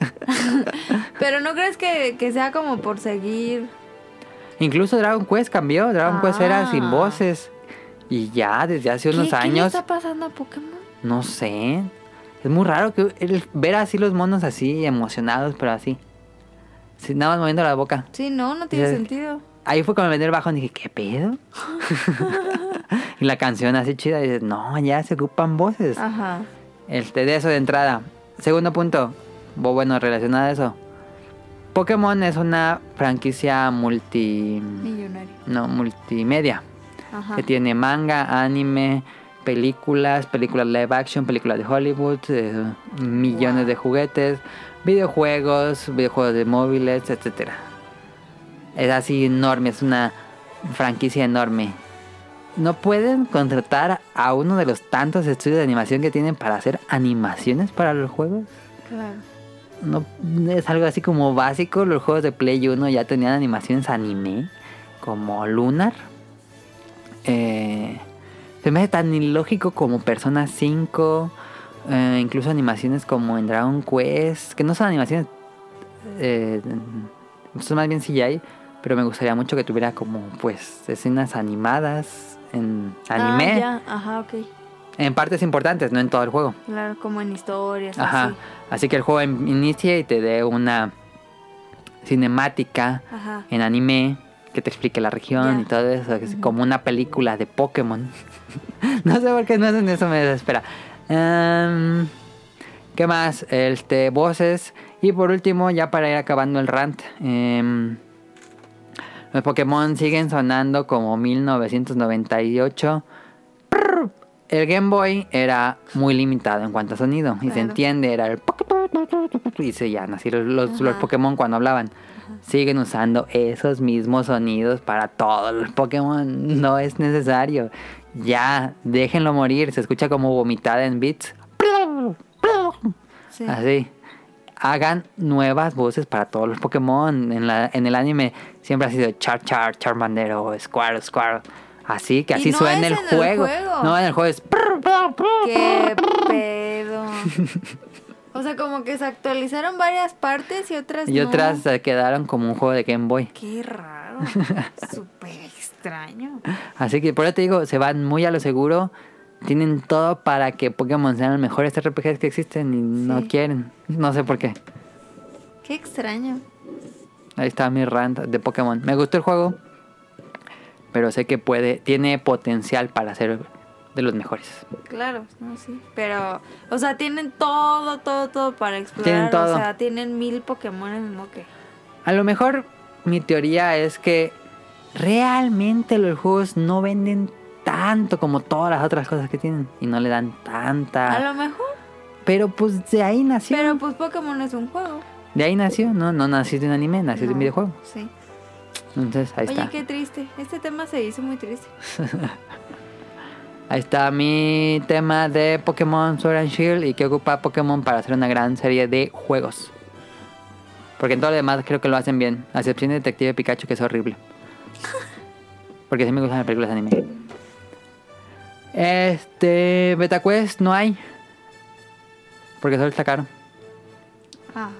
[laughs] Pero no crees que, que sea como por seguir. Incluso Dragon Quest cambió. Dragon Quest era sin Ah. voces. Y ya desde hace unos ¿Qué, ¿Qué le años... está pasando a Pokémon? No sé. Es muy raro que el- ver así los monos así emocionados, pero así. Sí, nada más moviendo la boca. Sí, no, no tiene sentido. Ahí fue cuando me el bajón y dije, ¿qué pedo? [laughs] y la canción así chida. Dices, no, ya se ocupan voces. Ajá. Este, de eso de entrada. Segundo punto. Bueno, relacionado a eso. Pokémon es una franquicia multi. Millonario. No, multimedia. Ajá. que tiene manga, anime, películas, películas live action, películas de Hollywood, eh, millones de juguetes, videojuegos, videojuegos de móviles, etcétera. Es así enorme, es una franquicia enorme. No pueden contratar a uno de los tantos estudios de animación que tienen para hacer animaciones para los juegos. Claro. No es algo así como básico. Los juegos de Play 1 ya tenían animaciones anime, como Lunar. Eh, se me hace tan ilógico como Persona 5. eh, incluso animaciones como en Dragon Quest, que no son animaciones, eh, son más bien CGI, pero me gustaría mucho que tuviera como pues escenas animadas en anime, Ah, ya. Ajá, ok. en partes importantes, no en todo el juego. Claro, como en historias. Ajá. Así. Así que el juego inicie y te dé una cinemática Ajá. en anime que te explique la región y todo eso, es como una película de Pokémon. [laughs] no sé por qué no hacen eso, me desespera. Em, ¿Qué más? Este, voces. Y por último, ya para ir acabando el rant. em, los Pokémon siguen sonando como 1998. El Game Boy era muy limitado en cuanto a sonido. Y se Claro. entiende, era el... Y se llaman así los, los, los Ajá. Pokémon cuando hablaban. Siguen usando esos mismos sonidos para todos los Pokémon. No es necesario. Ya, déjenlo morir. Se escucha como vomitada en beats. Sí. Así. Hagan nuevas voces para todos los Pokémon. En, la, en el anime siempre ha sido Char Char, Charmander o Square Square. Así que así no suena el juego. No, en el juego es. ¿Qué pedo? [laughs] O sea, como que se actualizaron varias partes y otras Y no. otras se quedaron como un juego de Game Boy. Qué raro. [laughs] Súper extraño. Así que por eso te digo, se van muy a lo seguro. Tienen todo para que Pokémon sean los mejores RPGs que existen y no quieren. No sé por qué. Qué extraño. Ahí está mi rant de Pokémon. Me gustó el juego. Pero sé que puede, tiene potencial para ser de los mejores. Claro, no, sí. Pero, o sea, tienen todo, todo, todo para explorar. Tienen todo. O sea, tienen mil Pokémon en el moque. A lo mejor mi teoría es que realmente los juegos no venden tanto como todas las otras cosas que tienen. Y no le dan tanta. A lo mejor. Pero pues de ahí nació. Pero pues Pokémon es un juego. De ahí nació, ¿no? No nació de un anime, nació de un No, videojuego. Sí. Entonces ahí Oye, está. qué triste. Este tema se hizo muy triste. [laughs] Ahí está mi tema de Pokémon Sword and Shield y que ocupa Pokémon para hacer una gran serie de juegos. Porque en todo lo demás creo que lo hacen bien. A excepción de Detective Pikachu, que es horrible. [laughs] Porque sí me gustan las películas de anime. Este. Beta Quest no hay. Porque solo está caro. Ah.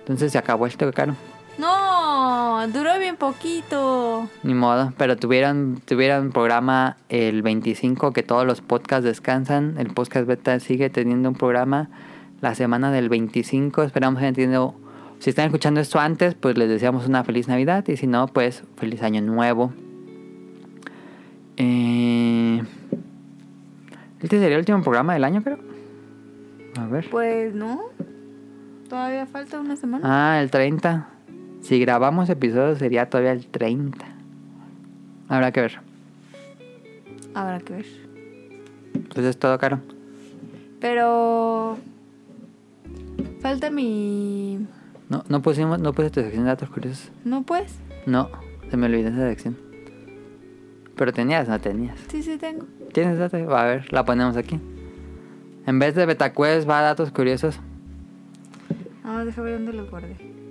Entonces se acabó este caro. No, duró bien poquito. Ni modo. Pero tuvieron, tuvieron programa el 25 que todos los podcasts descansan. El podcast beta sigue teniendo un programa la semana del 25. Esperamos que tenido. Si están escuchando esto antes, pues les deseamos una feliz Navidad. Y si no, pues feliz año nuevo. Eh, este sería el último programa del año, creo. A ver. Pues no. Todavía falta una semana. Ah, el 30. Si grabamos episodios sería todavía el 30. Habrá que ver. Habrá que ver. Entonces es todo caro. Pero. Falta mi. No, no pusimos, no puse tu sección de datos curiosos. ¿No pues? No, se me olvidó esa sección. Pero tenías, no tenías. Sí, sí tengo. ¿Tienes datos? A ver, la ponemos aquí. En vez de Betacuest va a datos curiosos. Ah, deja ver dónde los guardé.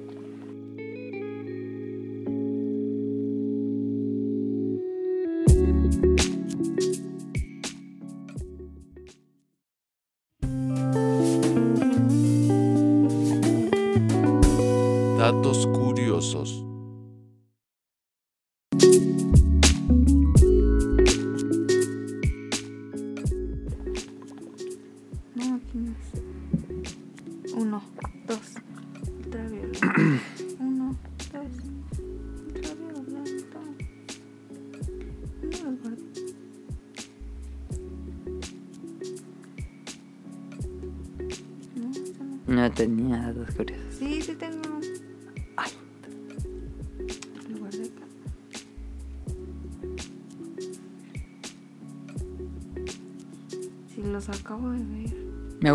Datos curiosos. Uno, dos. Ultravioleta. [clears throat] Uno, dos. No tenía datos curiosos. Sí, sí tengo.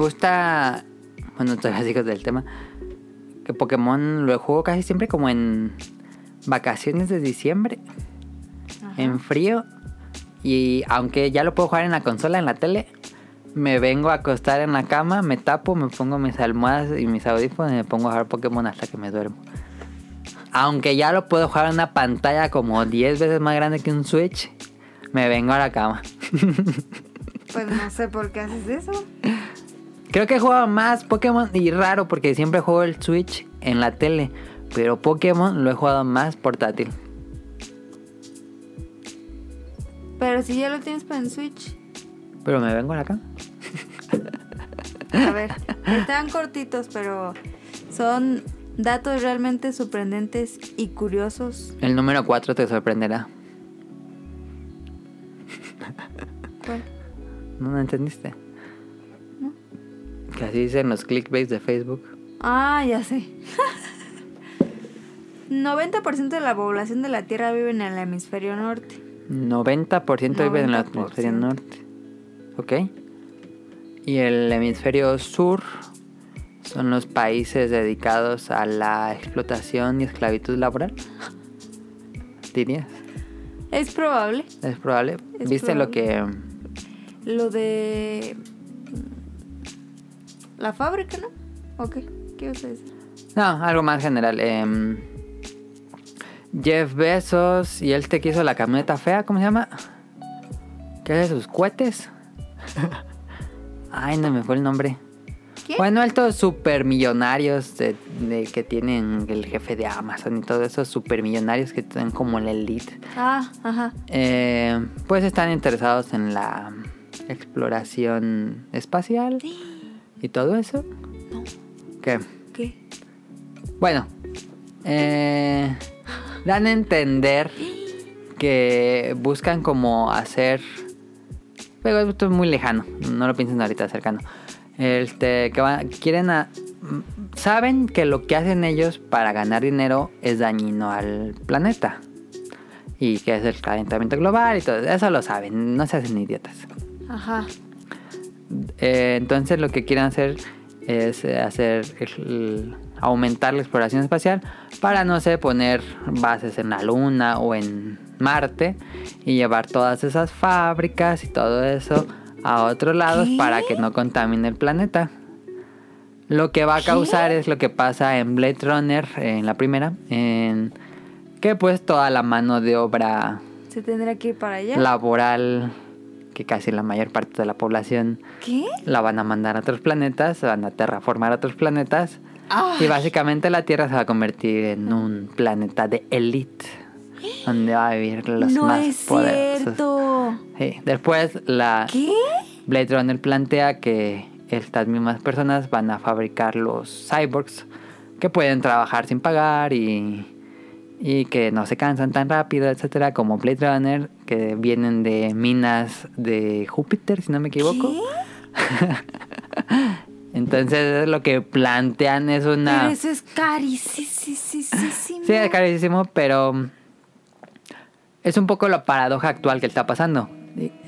Gusta. Bueno, [laughs] todavía sigo del tema. Que Pokémon lo juego casi siempre como en vacaciones de diciembre. Ajá. En frío. Y aunque ya lo puedo jugar en la consola, en la tele, me vengo a acostar en la cama, me tapo, me pongo mis almohadas y mis audífonos y me pongo a jugar Pokémon hasta que me duermo. Aunque ya lo puedo jugar en una pantalla como 10 veces más grande que un Switch, me vengo a la cama. [laughs] Pues no sé por qué haces eso. Creo que he jugado más Pokémon y raro porque siempre juego el Switch en la tele. Pero Pokémon lo he jugado más portátil. Pero si ya lo tienes para en Switch. Pero me vengo a la cama. A ver, están cortitos, pero son datos realmente sorprendentes y curiosos. El número 4 te sorprenderá. ¿Cuál? ¿No, no entendiste? Que así dicen los clickbaits de Facebook. Ah, ya sé. [laughs] 90% de la población de la Tierra vive en el hemisferio norte. 90% vive en el 90%. hemisferio norte. ¿Ok? Y el hemisferio sur son los países dedicados a la explotación y esclavitud laboral. [laughs] ¿Dirías? Es probable. Es probable. Es ¿Viste lo que... Lo de... La fábrica, ¿no? ¿O qué? ¿Qué ibas a decir? No, algo más general. em, Jeff Bezos y este que hizo la camioneta fea, ¿cómo se llama? ¿Qué hace sus cohetes? Ay, no me fue el nombre. ¿Quién? Bueno, estos supermillonarios de, de que tienen el jefe de Amazon y todos esos supermillonarios que están como en la elite. Ah, ajá. eh, pues están interesados en la exploración espacial y todo eso. No. ¿Qué? ¿Qué? Bueno, eh, dan a entender que buscan como hacer... Pero esto es muy lejano, no lo piensen ahorita cercano. Este, que van- quieren a- saben que lo que hacen ellos para ganar dinero es dañino al planeta. y qué es el calentamiento global y todo eso lo saben, no se hacen idiotas. Ajá. Eh, entonces lo que quieren hacer es eh, hacer el- aumentar la exploración espacial para no sé poner bases en la luna o en Marte y llevar todas esas fábricas y todo eso a otros lados para que no contamine el planeta. Lo que va a causar es lo que pasa en Blade Runner, en la primera, en que pues toda la mano de obra Se tendrá que ir para allá. laboral, que casi la mayor parte de la población ¿Qué? la van a mandar a otros planetas, van a terraformar a otros planetas. Y básicamente la Tierra se va a convertir en un planeta de elite, donde va a vivir los no más es poderosos. cierto. Sí, Después la ¿Qué? Blade Runner plantea que estas mismas personas van a fabricar los cyborgs que pueden trabajar sin pagar y, y que no se cansan tan rápido, etcétera, como Blade Runner, que vienen de minas de Júpiter, si no me equivoco. [laughs] Entonces lo que plantean es una... Pero eso es carísimo. Sí, es carísimo, pero es un poco la paradoja actual que está pasando.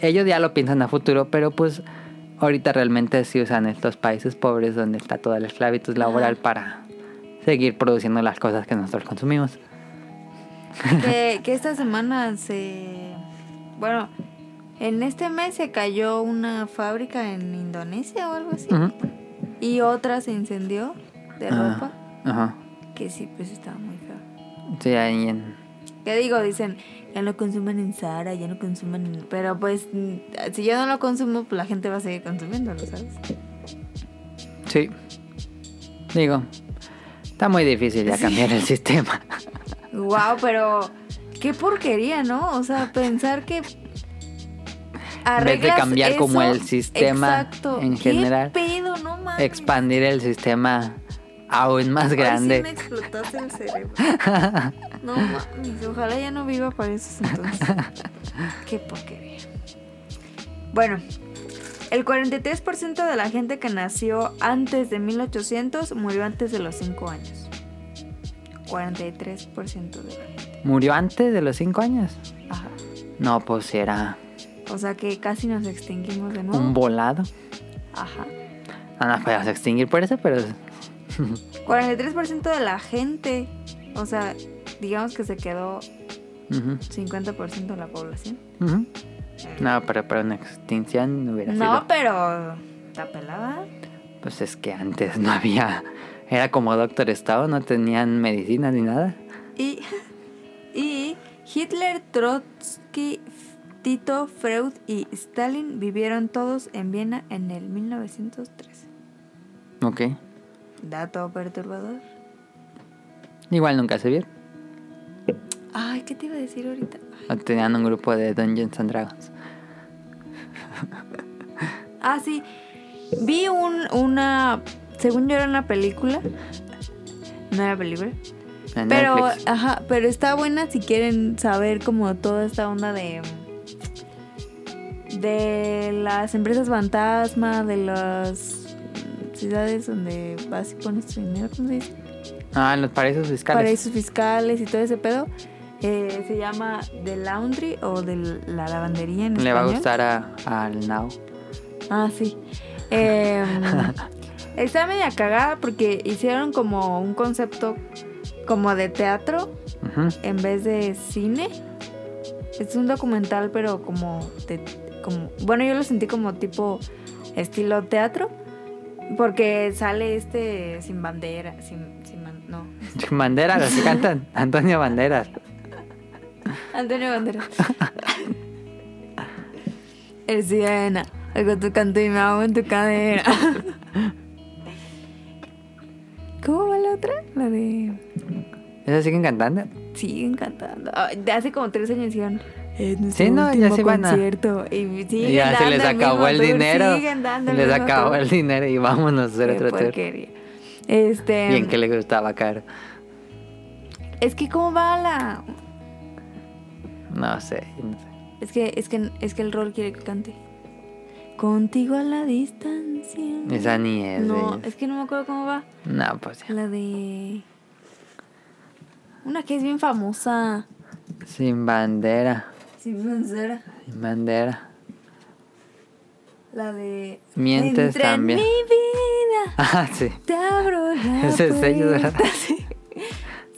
Ellos ya lo piensan a futuro, pero pues ahorita realmente sí usan estos países pobres donde está toda la esclavitud laboral para seguir produciendo las cosas que nosotros consumimos. [laughs] que, que esta semana se... Bueno, en este mes se cayó una fábrica en Indonesia o algo así. Ujú. Y otra se incendió de Ah, ropa. Ajá. Que sí, pues estaba muy feo. Sí, ahí en... ¿Qué digo? Dicen, ya no consumen en Zara, ya no consumen en... Pero pues, si yo no lo consumo, pues la gente va a seguir consumiéndolo, ¿sabes? Sí. Digo, está muy difícil ya cambiar el [laughs] sistema. Wow, pero qué porquería, ¿no? O sea, pensar que En vez de cambiar como el sistema Exacto. en ¿Qué general, pedo? No. Expandir el sistema aún más Ay, sí grande. me explotaste el cerebro. No mames, ojalá ya no viva para esos entonces. Qué porquería. Bueno, el 43% de la gente que nació antes de 1800 murió antes de los 5 años. 43% de la gente. ¿Murió antes de los 5 años? Ajá. No, pues era O sea que casi nos extinguimos de nuevo. un volado. Ajá. No nos podemos extinguir por eso, pero [laughs] 43% de la gente. O sea, digamos que se quedó ujú, 50% de la población. ujú. No, pero para una extinción no hubiera No, sido. pero está pelada. Pues es que antes no había. Era como Doctor Estado, no tenían medicinas ni nada. Y, y Hitler, Trotsky, Tito, Freud y Stalin vivieron todos en Viena en el 1913. Ok. Dato perturbador. Igual nunca se vieron. Ay, ¿qué te iba a decir ahorita? O Tenían un grupo de Dungeons and Dragons. Ah, sí. Vi un, una. Según yo era una película. No era película. En Pero, Netflix. ajá, pero está buena si quieren saber como toda esta onda de de las empresas fantasma, de las ciudades donde vas y pones tu dinero, ¿cómo se dice? Ah, en los paraísos fiscales. Paraísos fiscales y todo ese pedo. Eh, se llama The Laundry o de la lavandería en Le va a gustar a- al Now. Ah, sí. Eh, [laughs] está media cagada porque hicieron como un concepto como de teatro en vez de cine. Es un documental, pero como de, como bueno, yo lo sentí como tipo estilo teatro, porque sale este sin bandera, sin, sin man- no, [laughs] Banderas, así cantan. Antonio Banderas. Antonio Banderas. [laughs] El sirena, con tu canto y me hago en tu cadera. [laughs] ¿Cómo va la otra? La de ¿Eso siguen cantando? siguen cantando. Ah, De hace como tres años hicieron. Sí, no, ya se van a-. Y siguen ya se les acabó el dinero. Siguen dando el Les acabó el dinero y vámonos a hacer Qué otro tour. Este. Bien que le gustaba caro. Es que cómo va la. No sé, no sé. Es que, es que, es que el rol quiere que cante. Contigo a la distancia. Esa ni es. No, de- es que no me acuerdo cómo va. No, pues ya. La de. Una que es bien famosa. Sin bandera. Sin bandera. Sin bandera. La de... Mientes Entra en también. mi vida, [laughs] Ah, sí. te abro la [laughs] Ese es sello, ¿verdad? puerta, sí.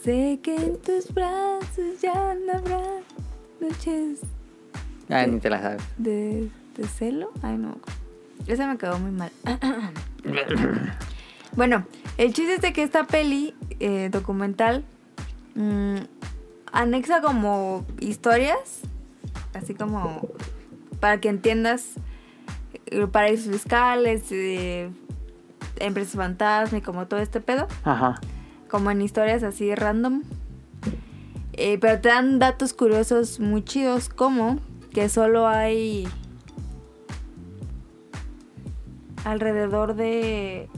Sé que en tus brazos ya no habrá noches Ah, ni te la sabes. de, de celo. Ay, no. Esa me quedó muy mal. [coughs] bueno, el chiste es de que esta peli eh, documental mm, anexa como historias, así como para que entiendas eh, paraísos fiscales, eh, empresas fantasma y como todo este pedo Ajá. como en historias así random. Eh, pero te dan datos curiosos muy chidos, como que solo hay alrededor de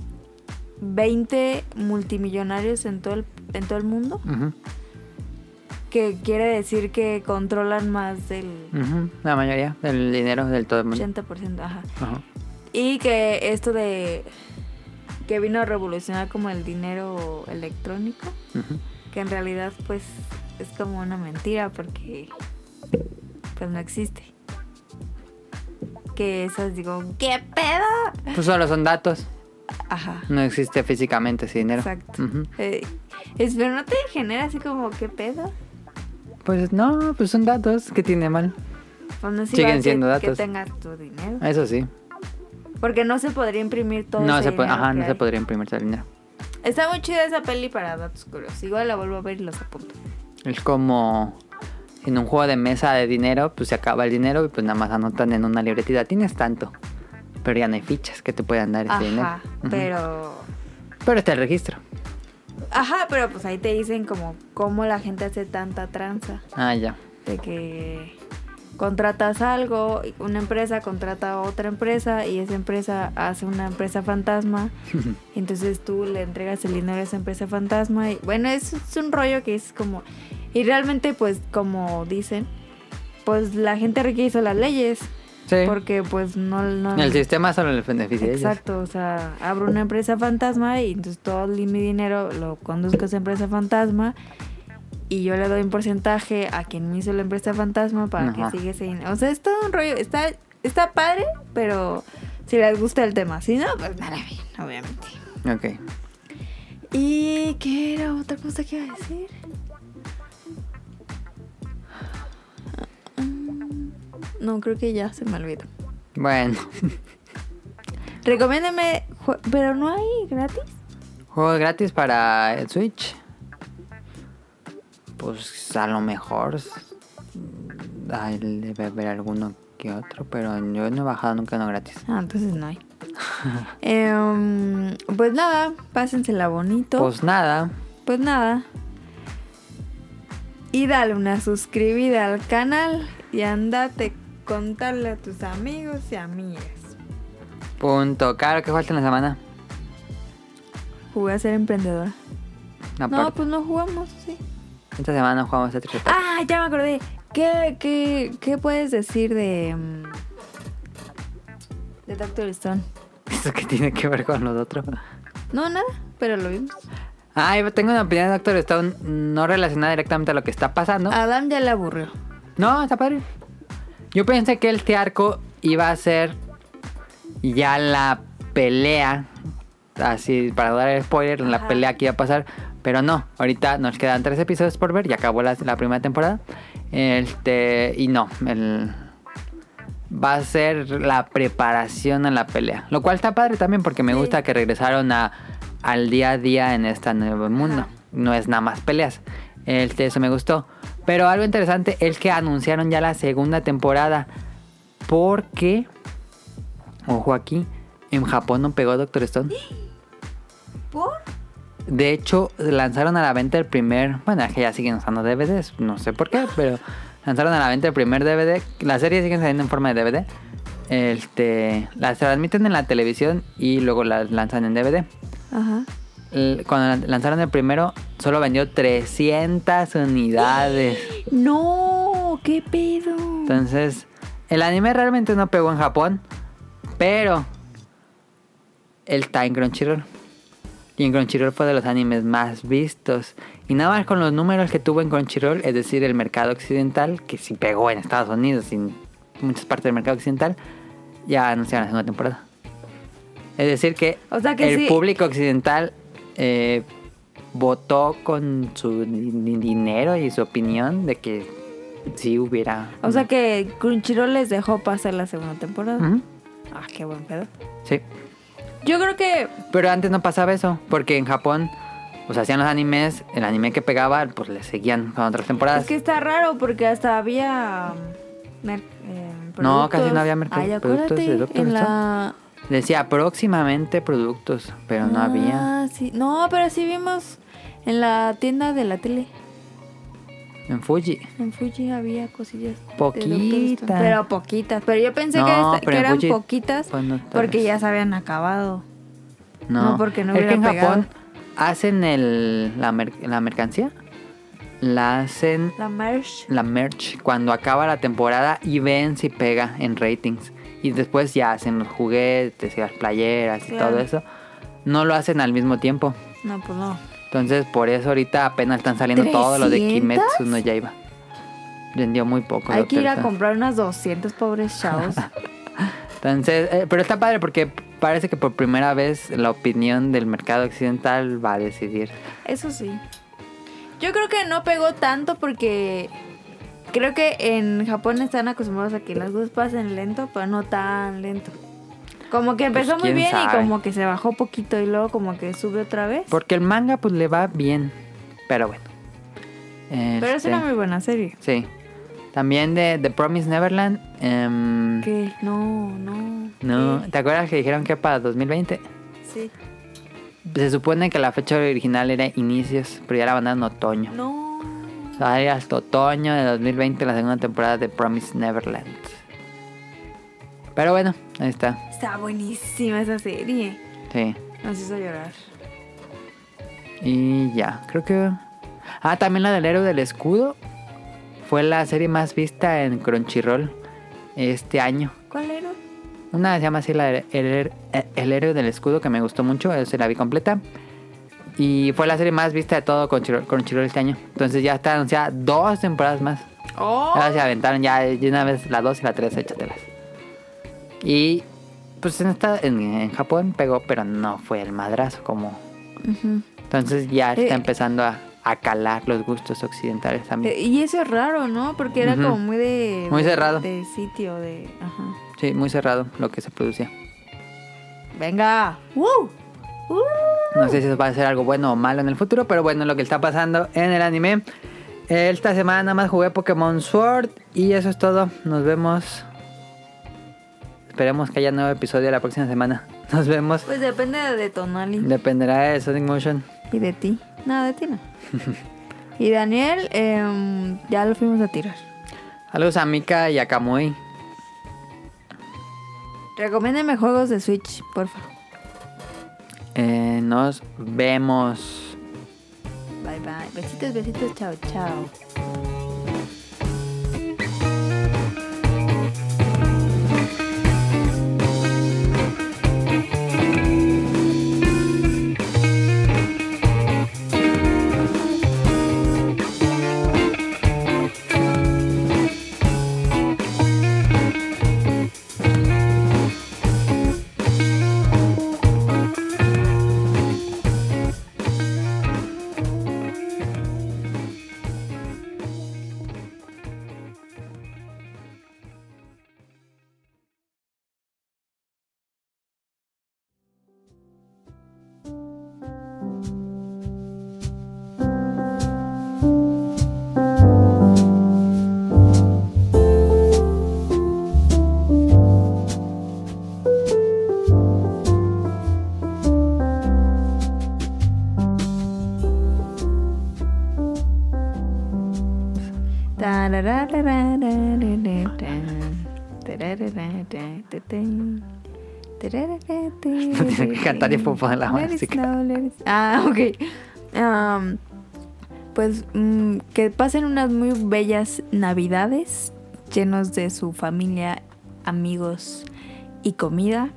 20 multimillonarios en todo el, en todo el mundo, que quiere decir que controlan más del. La mayoría del dinero del todo el mundo. 80%, ajá. Ajá. Y que esto de que vino a revolucionar como el dinero electrónico, que en realidad pues es como una mentira porque pues no existe. Que esas digo, ¿qué pedo? Pues solo son datos. Ajá. No existe físicamente ese dinero. Exacto. Eh, es, pero no te genera así como, ¿qué pedo? Pues no, pues son datos. ¿Qué tiene mal? Pues no Siguen que- siendo Que datos. tengas tu dinero. Eso sí. Porque no se podría imprimir todo No ese se, dinero ajá, que no se podría imprimir todo el dinero. Está muy chida esa peli para datos curiosos. Igual la vuelvo a ver y los apunto. Es como en un juego de mesa de dinero, pues se acaba el dinero y pues nada más anotan en una libretita. Tienes tanto. Pero ya no hay fichas que te puedan dar ese dinero. Ajá, Ujú. pero... Pero está el registro. Ajá, pero pues ahí te dicen como cómo la gente hace tanta tranza. Ah, ya. de que contratas algo, una empresa contrata a otra empresa y esa empresa hace una empresa fantasma. [laughs] entonces tú le entregas el dinero a esa empresa fantasma. Y bueno, es, es un rollo que es como... Y realmente pues como dicen, pues la rica hizo las leyes. Sí. Porque pues no... no El sistema solo le beneficia ellos. Exacto, o sea, abro una empresa fantasma y entonces todo mi dinero lo conduzco a esa empresa fantasma y yo le doy un porcentaje a quien me hizo la empresa fantasma para Ajá. que siga ese dinero. O sea, es todo un rollo, está, está padre, pero si les gusta el tema, si no, pues nada bien, obviamente. Ok. ¿Y qué era otra cosa que iba a decir? No, creo que ya se me olvidó. Bueno. [laughs] Recomiéndame, jue- pero no hay gratis. Juegos gratis para el Switch. Pues a lo mejor. mm, Ay, debe haber alguno que otro, pero yo no he bajado nunca uno gratis. Ah, entonces no hay. [laughs] Em, pues nada, pásensela bonito. Pues nada. Pues nada. Y dale una suscribida al canal y andate contarle a tus amigos y amigas. Punto. Claro que falta en la semana. Jugué a ser emprendedora. No, pues no jugamos, sí. esta semana jugamos Tetris Attack. Ah, ya me acordé. ¿Qué, qué, qué puedes decir de. mm, de Doctor Stone? [laughs] ¿Eso qué tiene que ver con los otros? No, nada, pero lo vimos. Ah, yo tengo una opinión de Doctor Stone no relacionada directamente a lo que está pasando. Adam ya le aburrió. No, está padre. Yo pensé que este arco iba a ser ya la pelea. Así, para dar el spoiler, la pelea que iba a pasar. Pero no, ahorita nos quedan tres episodios por ver. Ya acabó la, la primera temporada. Este, y no, el, va a ser la preparación a la pelea. Lo cual está padre también porque me Sí. gusta que regresaron a, al día a día en este nuevo mundo. Ajá. No es nada más peleas. Este, eso me gustó. Pero algo interesante es que anunciaron ya la segunda temporada. Porque, ojo aquí, en Japón no pegó Doctor Stone. ¿Por? De hecho, lanzaron a la venta el primer. Bueno, es que ya siguen usando DVDs, no sé por qué, pero lanzaron a la venta el primer DVD. La serie sigue saliendo en forma de DVD. Este, las transmiten en la televisión y luego las lanzan en DVD. Ajá. Cuando lanzaron el primero, solo vendió 300 unidades. No, qué pedo. Entonces, el anime realmente no pegó en Japón, pero él está en Crunchyroll. Y en Crunchyroll fue de los animes más vistos. Y nada más con los números que tuvo en Crunchyroll, es decir, el mercado occidental, que sí pegó en Estados Unidos y en muchas partes del mercado occidental, ya anunciaron la segunda temporada. Es decir, que, O sea que el sí. público occidental eh, votó con su di- di- dinero y su opinión de que sí hubiera. O sea que Crunchyroll les dejó pasar la segunda temporada. Ujú, Ah, qué buen pedo. Sí. Yo creo que Pero antes no pasaba eso, porque en Japón, pues hacían los animes, el anime que pegaba, pues le seguían con otras temporadas. es que está raro porque hasta había mer- eh, No, casi no había mercado- Ay, productos de acuérdate, en la Decía próximamente productos, pero no Ah, había. sí. No, pero sí vimos en la tienda de la tele. En Fuji. En Fuji había cosillas. Poquitas. Pero poquitas. Pero yo pensé No, que, esta- eran Fuji, poquitas pues, no porque ya se habían acabado. No, No, porque no es que en pegado. Japón hacen el, la, mer- la mercancía, la hacen La merch. la merch cuando acaba la temporada y ven si pega en ratings. Y después ya hacen los juguetes y las playeras y todo eso. No lo hacen al mismo tiempo. No, pues no. Entonces, por eso ahorita apenas están saliendo todo lo de ¿300? Kimetsu no Yaiba. Vendió muy poco. Hay que ir a comprar unas 200 pobres chavos. [laughs] Entonces, eh, pero está padre porque parece que por primera vez la opinión del mercado occidental va a decidir. Eso sí. Yo creo que no pegó tanto porque creo que en Japón están acostumbrados a que las cosas pasen lento, pero no tan lento. Como que empezó Pues, muy quién bien sabe. y como que se bajó poquito y luego como que sube otra vez. Porque el manga pues le va bien. Pero bueno. Pero es Este, una muy buena serie. Sí. También de The Promise Neverland. em, ¿Qué? No, no. no, ¿Qué? ¿te acuerdas que dijeron que para 2020? Sí. Se supone que la fecha original era inicios, pero ya la mandaron en otoño. No. Sale hasta otoño de 2020 la segunda temporada de Promise Neverland. Pero bueno, ahí está. Está buenísima esa serie. Sí. Nos hizo llorar. Y ya, creo que... Ah, también la del héroe del escudo. Fue la serie más vista en Crunchyroll este año. ¿Cuál era? Una se llama así la el, el- el héroe del escudo que me gustó mucho, esa la vi completa. Y fue la serie más vista de todo Crunchyroll, Crunchyroll este año. Entonces ya está anunciada dos temporadas más. Oh. Ahora se aventaron ya de una vez la 2 y la 3, échatelas. Y pues en, esta, en, en Japón pegó, pero no fue el madrazo como... Entonces ya está Eh. empezando a, a calar los gustos occidentales también. Eh, Y eso es raro, ¿no? Porque era como muy de... Muy de- cerrado. De sitio, de... Ajá. Sí, muy cerrado lo que se producía. Venga. ¡Woo! ¡Uh! No sé si eso va a ser algo bueno o malo en el futuro, pero bueno, lo que está pasando en el anime. Esta semana nada más jugué Pokémon Sword y eso es todo. Nos vemos. Esperemos que haya nuevo episodio la próxima semana. [laughs] Nos vemos. Pues depende de Tonali Dependerá de Sonic Motion. y de ti. No, de ti no. [laughs] y Daniel, em, ya lo fuimos a tirar. Saludos a Mika y a Kamui. Recomiéndeme juegos de Switch, porfa. Eh, nos vemos. Bye bye. Besitos, besitos. Chao, chao. No tiene que cantar y después poner la música. Ah, ok. Am, pues mm, que pasen unas muy bellas navidades llenos de su familia, amigos y comida.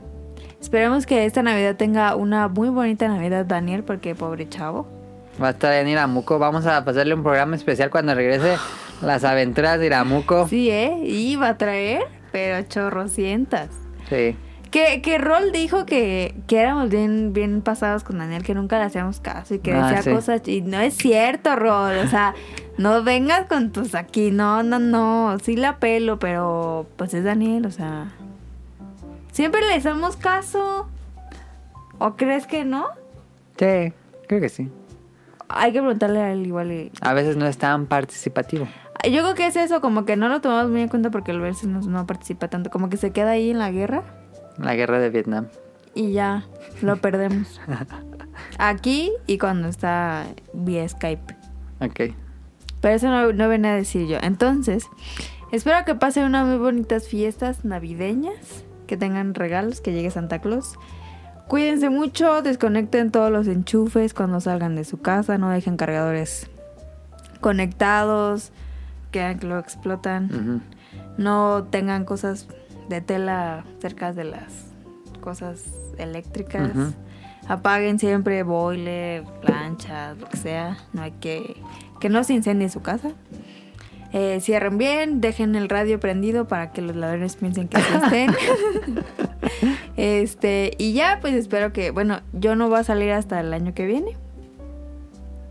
Esperemos que esta Navidad tenga una muy bonita Navidad, Daniel, porque pobre chavo. Va a estar en Iramuco. Vamos a pasarle un programa especial cuando regrese [gasps] [gasps] las aventuras de Iramuco. Sí, ¿eh? Iba a traer, pero chorrocientas. Sí. Que, que Rol dijo que, que éramos bien, bien pasados con Daniel, que nunca le hacíamos caso y que Ah, decía sí. cosas. Y no es cierto, Rol. O sea, no vengas con tus aquí. No, no, no. Sí la pelo, pero pues es Daniel, o sea. Siempre le hacemos caso. ¿O crees que no? Sí, creo que sí. Hay que preguntarle a él igual. y- A veces no es tan participativo. Yo creo que es eso, como que no lo tomamos muy en cuenta porque el verse no, no participa tanto. Como que se queda ahí en la guerra. La guerra de Vietnam. y ya lo [laughs] perdemos. Aquí y cuando está vía Skype. Ok. Pero eso no, no venía a decir yo. Entonces, espero que pasen unas muy bonitas fiestas navideñas, que tengan regalos, que llegue Santa Claus. Cuídense mucho, desconecten todos los enchufes cuando salgan de su casa, no dejen cargadores conectados, que lo explotan. No tengan cosas de tela cerca de las cosas eléctricas. Ujú. Apaguen siempre boiler, planchas, lo que sea. No hay que... Que no se incendie su casa. Eh, cierren bien, dejen el radio prendido para que los ladrones piensen que estén. [laughs] este, y ya, pues espero que... Bueno, yo no voy a salir hasta el año que viene.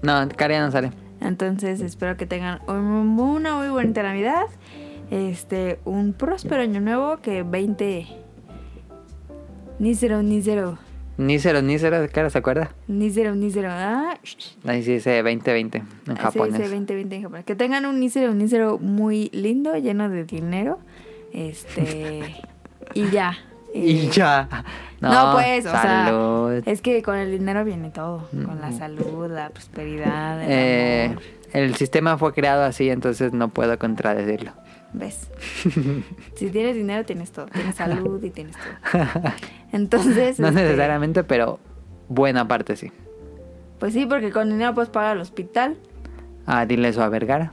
No, Caria no sale. Entonces espero que tengan un- una muy bonita Navidad. Este, un próspero año nuevo que 20 ni cero ni cero Ni cero, ni cero, Cara, ¿se acuerda? ni cero ni cero. Ah, Ahí sí dice 2020 en japonés. dice 2020 en japonés. Que tengan un ni cero ni cero muy lindo, lleno de dinero. Este [laughs] y ya. Y Eh, ya. No, pues, o sea. Es que con el dinero viene todo, con la Ujú. salud, la prosperidad, el Eh, amor. el sistema fue creado así, entonces no puedo contradecirlo. ¿Ves? [laughs] si tienes dinero, tienes todo. Tienes salud y tienes todo. Entonces. [laughs] no este, necesariamente, pero buena parte sí. Pues sí, porque con dinero puedes pagar el hospital. Ah, dile eso a Vergara.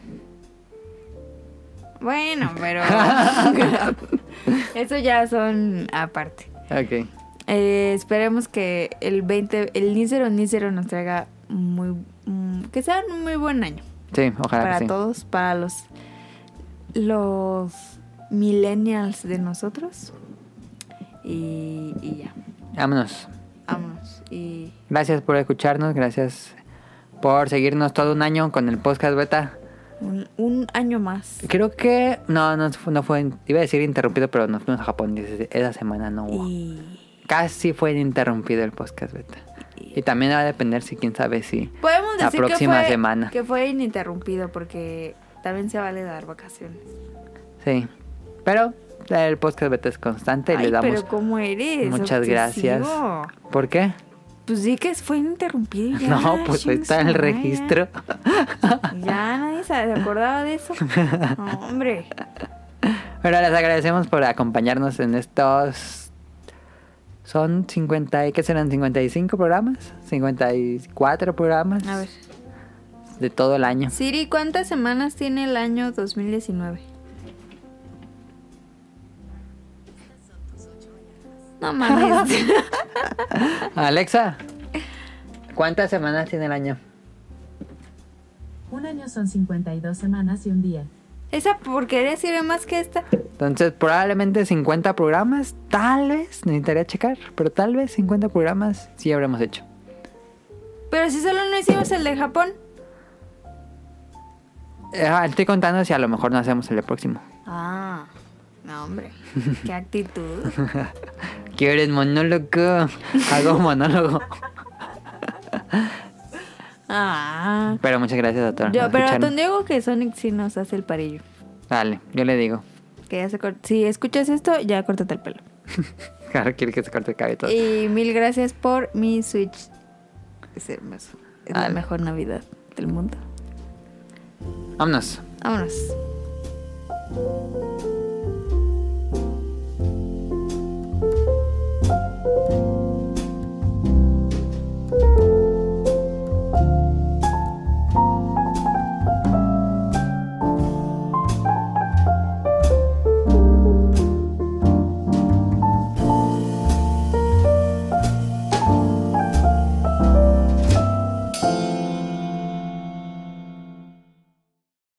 Bueno, pero. [laughs] [laughs] Eso ya son aparte. Ok. Eh, esperemos que el 20, el Nícero Nícero nos traiga muy. mm, que sea un muy buen año. Sí, ojalá para que sí. todos, para los. Los millennials de nosotros. Y, y ya. Vámonos. Vámonos. Y. Gracias por escucharnos, gracias por seguirnos todo un año con el podcast beta. Un, un año más. Creo que no, no, fue- no fue, iba a decir interrumpido, pero nos fuimos a Japón esa semana no hubo. Y. Casi fue interrumpido el podcast beta. Y también va a depender si quién sabe si Podemos la decir próxima que fue, semana. que fue ininterrumpido porque también se vale dar vacaciones. Sí. Pero el podcast beta es constante y Ay, le damos pero ¿cómo eres? muchas gracias. ¿Por qué? Pues sí que fue ininterrumpido. y ya, no, pues está el registro. Ya nadie se acordaba de eso. No, hombre. Pero les agradecemos por acompañarnos en estos... Son 50, y- ¿qué serán? 55 programas, 54 programas A ver. de todo el año. Siri, ¿cuántas semanas tiene el año 2019? No mames. [laughs] Alexa, ¿cuántas semanas tiene el año? Un año son 52 semanas y un día. Esa porquería sirve más que esta. Entonces, probablemente 50 programas, tal vez, necesitaría checar, pero tal vez 50 programas sí habremos hecho. Pero si solo no hicimos el de Japón. Eh, ah, estoy contando si a lo mejor no hacemos el próximo. Ah, no, hombre. [laughs] Qué actitud. [laughs] ¿Quieres monólogo? [laughs] Hago monólogo. Ah. Pero muchas gracias a todos. Yo, pero a. Don Diego que Sonic sí nos hace el parillo. Dale, yo le digo. Que ya se Si escuchas esto, ya córtate el pelo. Claro, quiere que se corte el cabello. Y mil gracias por mi Switch. Es hermoso. Es la mejor Navidad del mundo. Vámonos. Vámonos.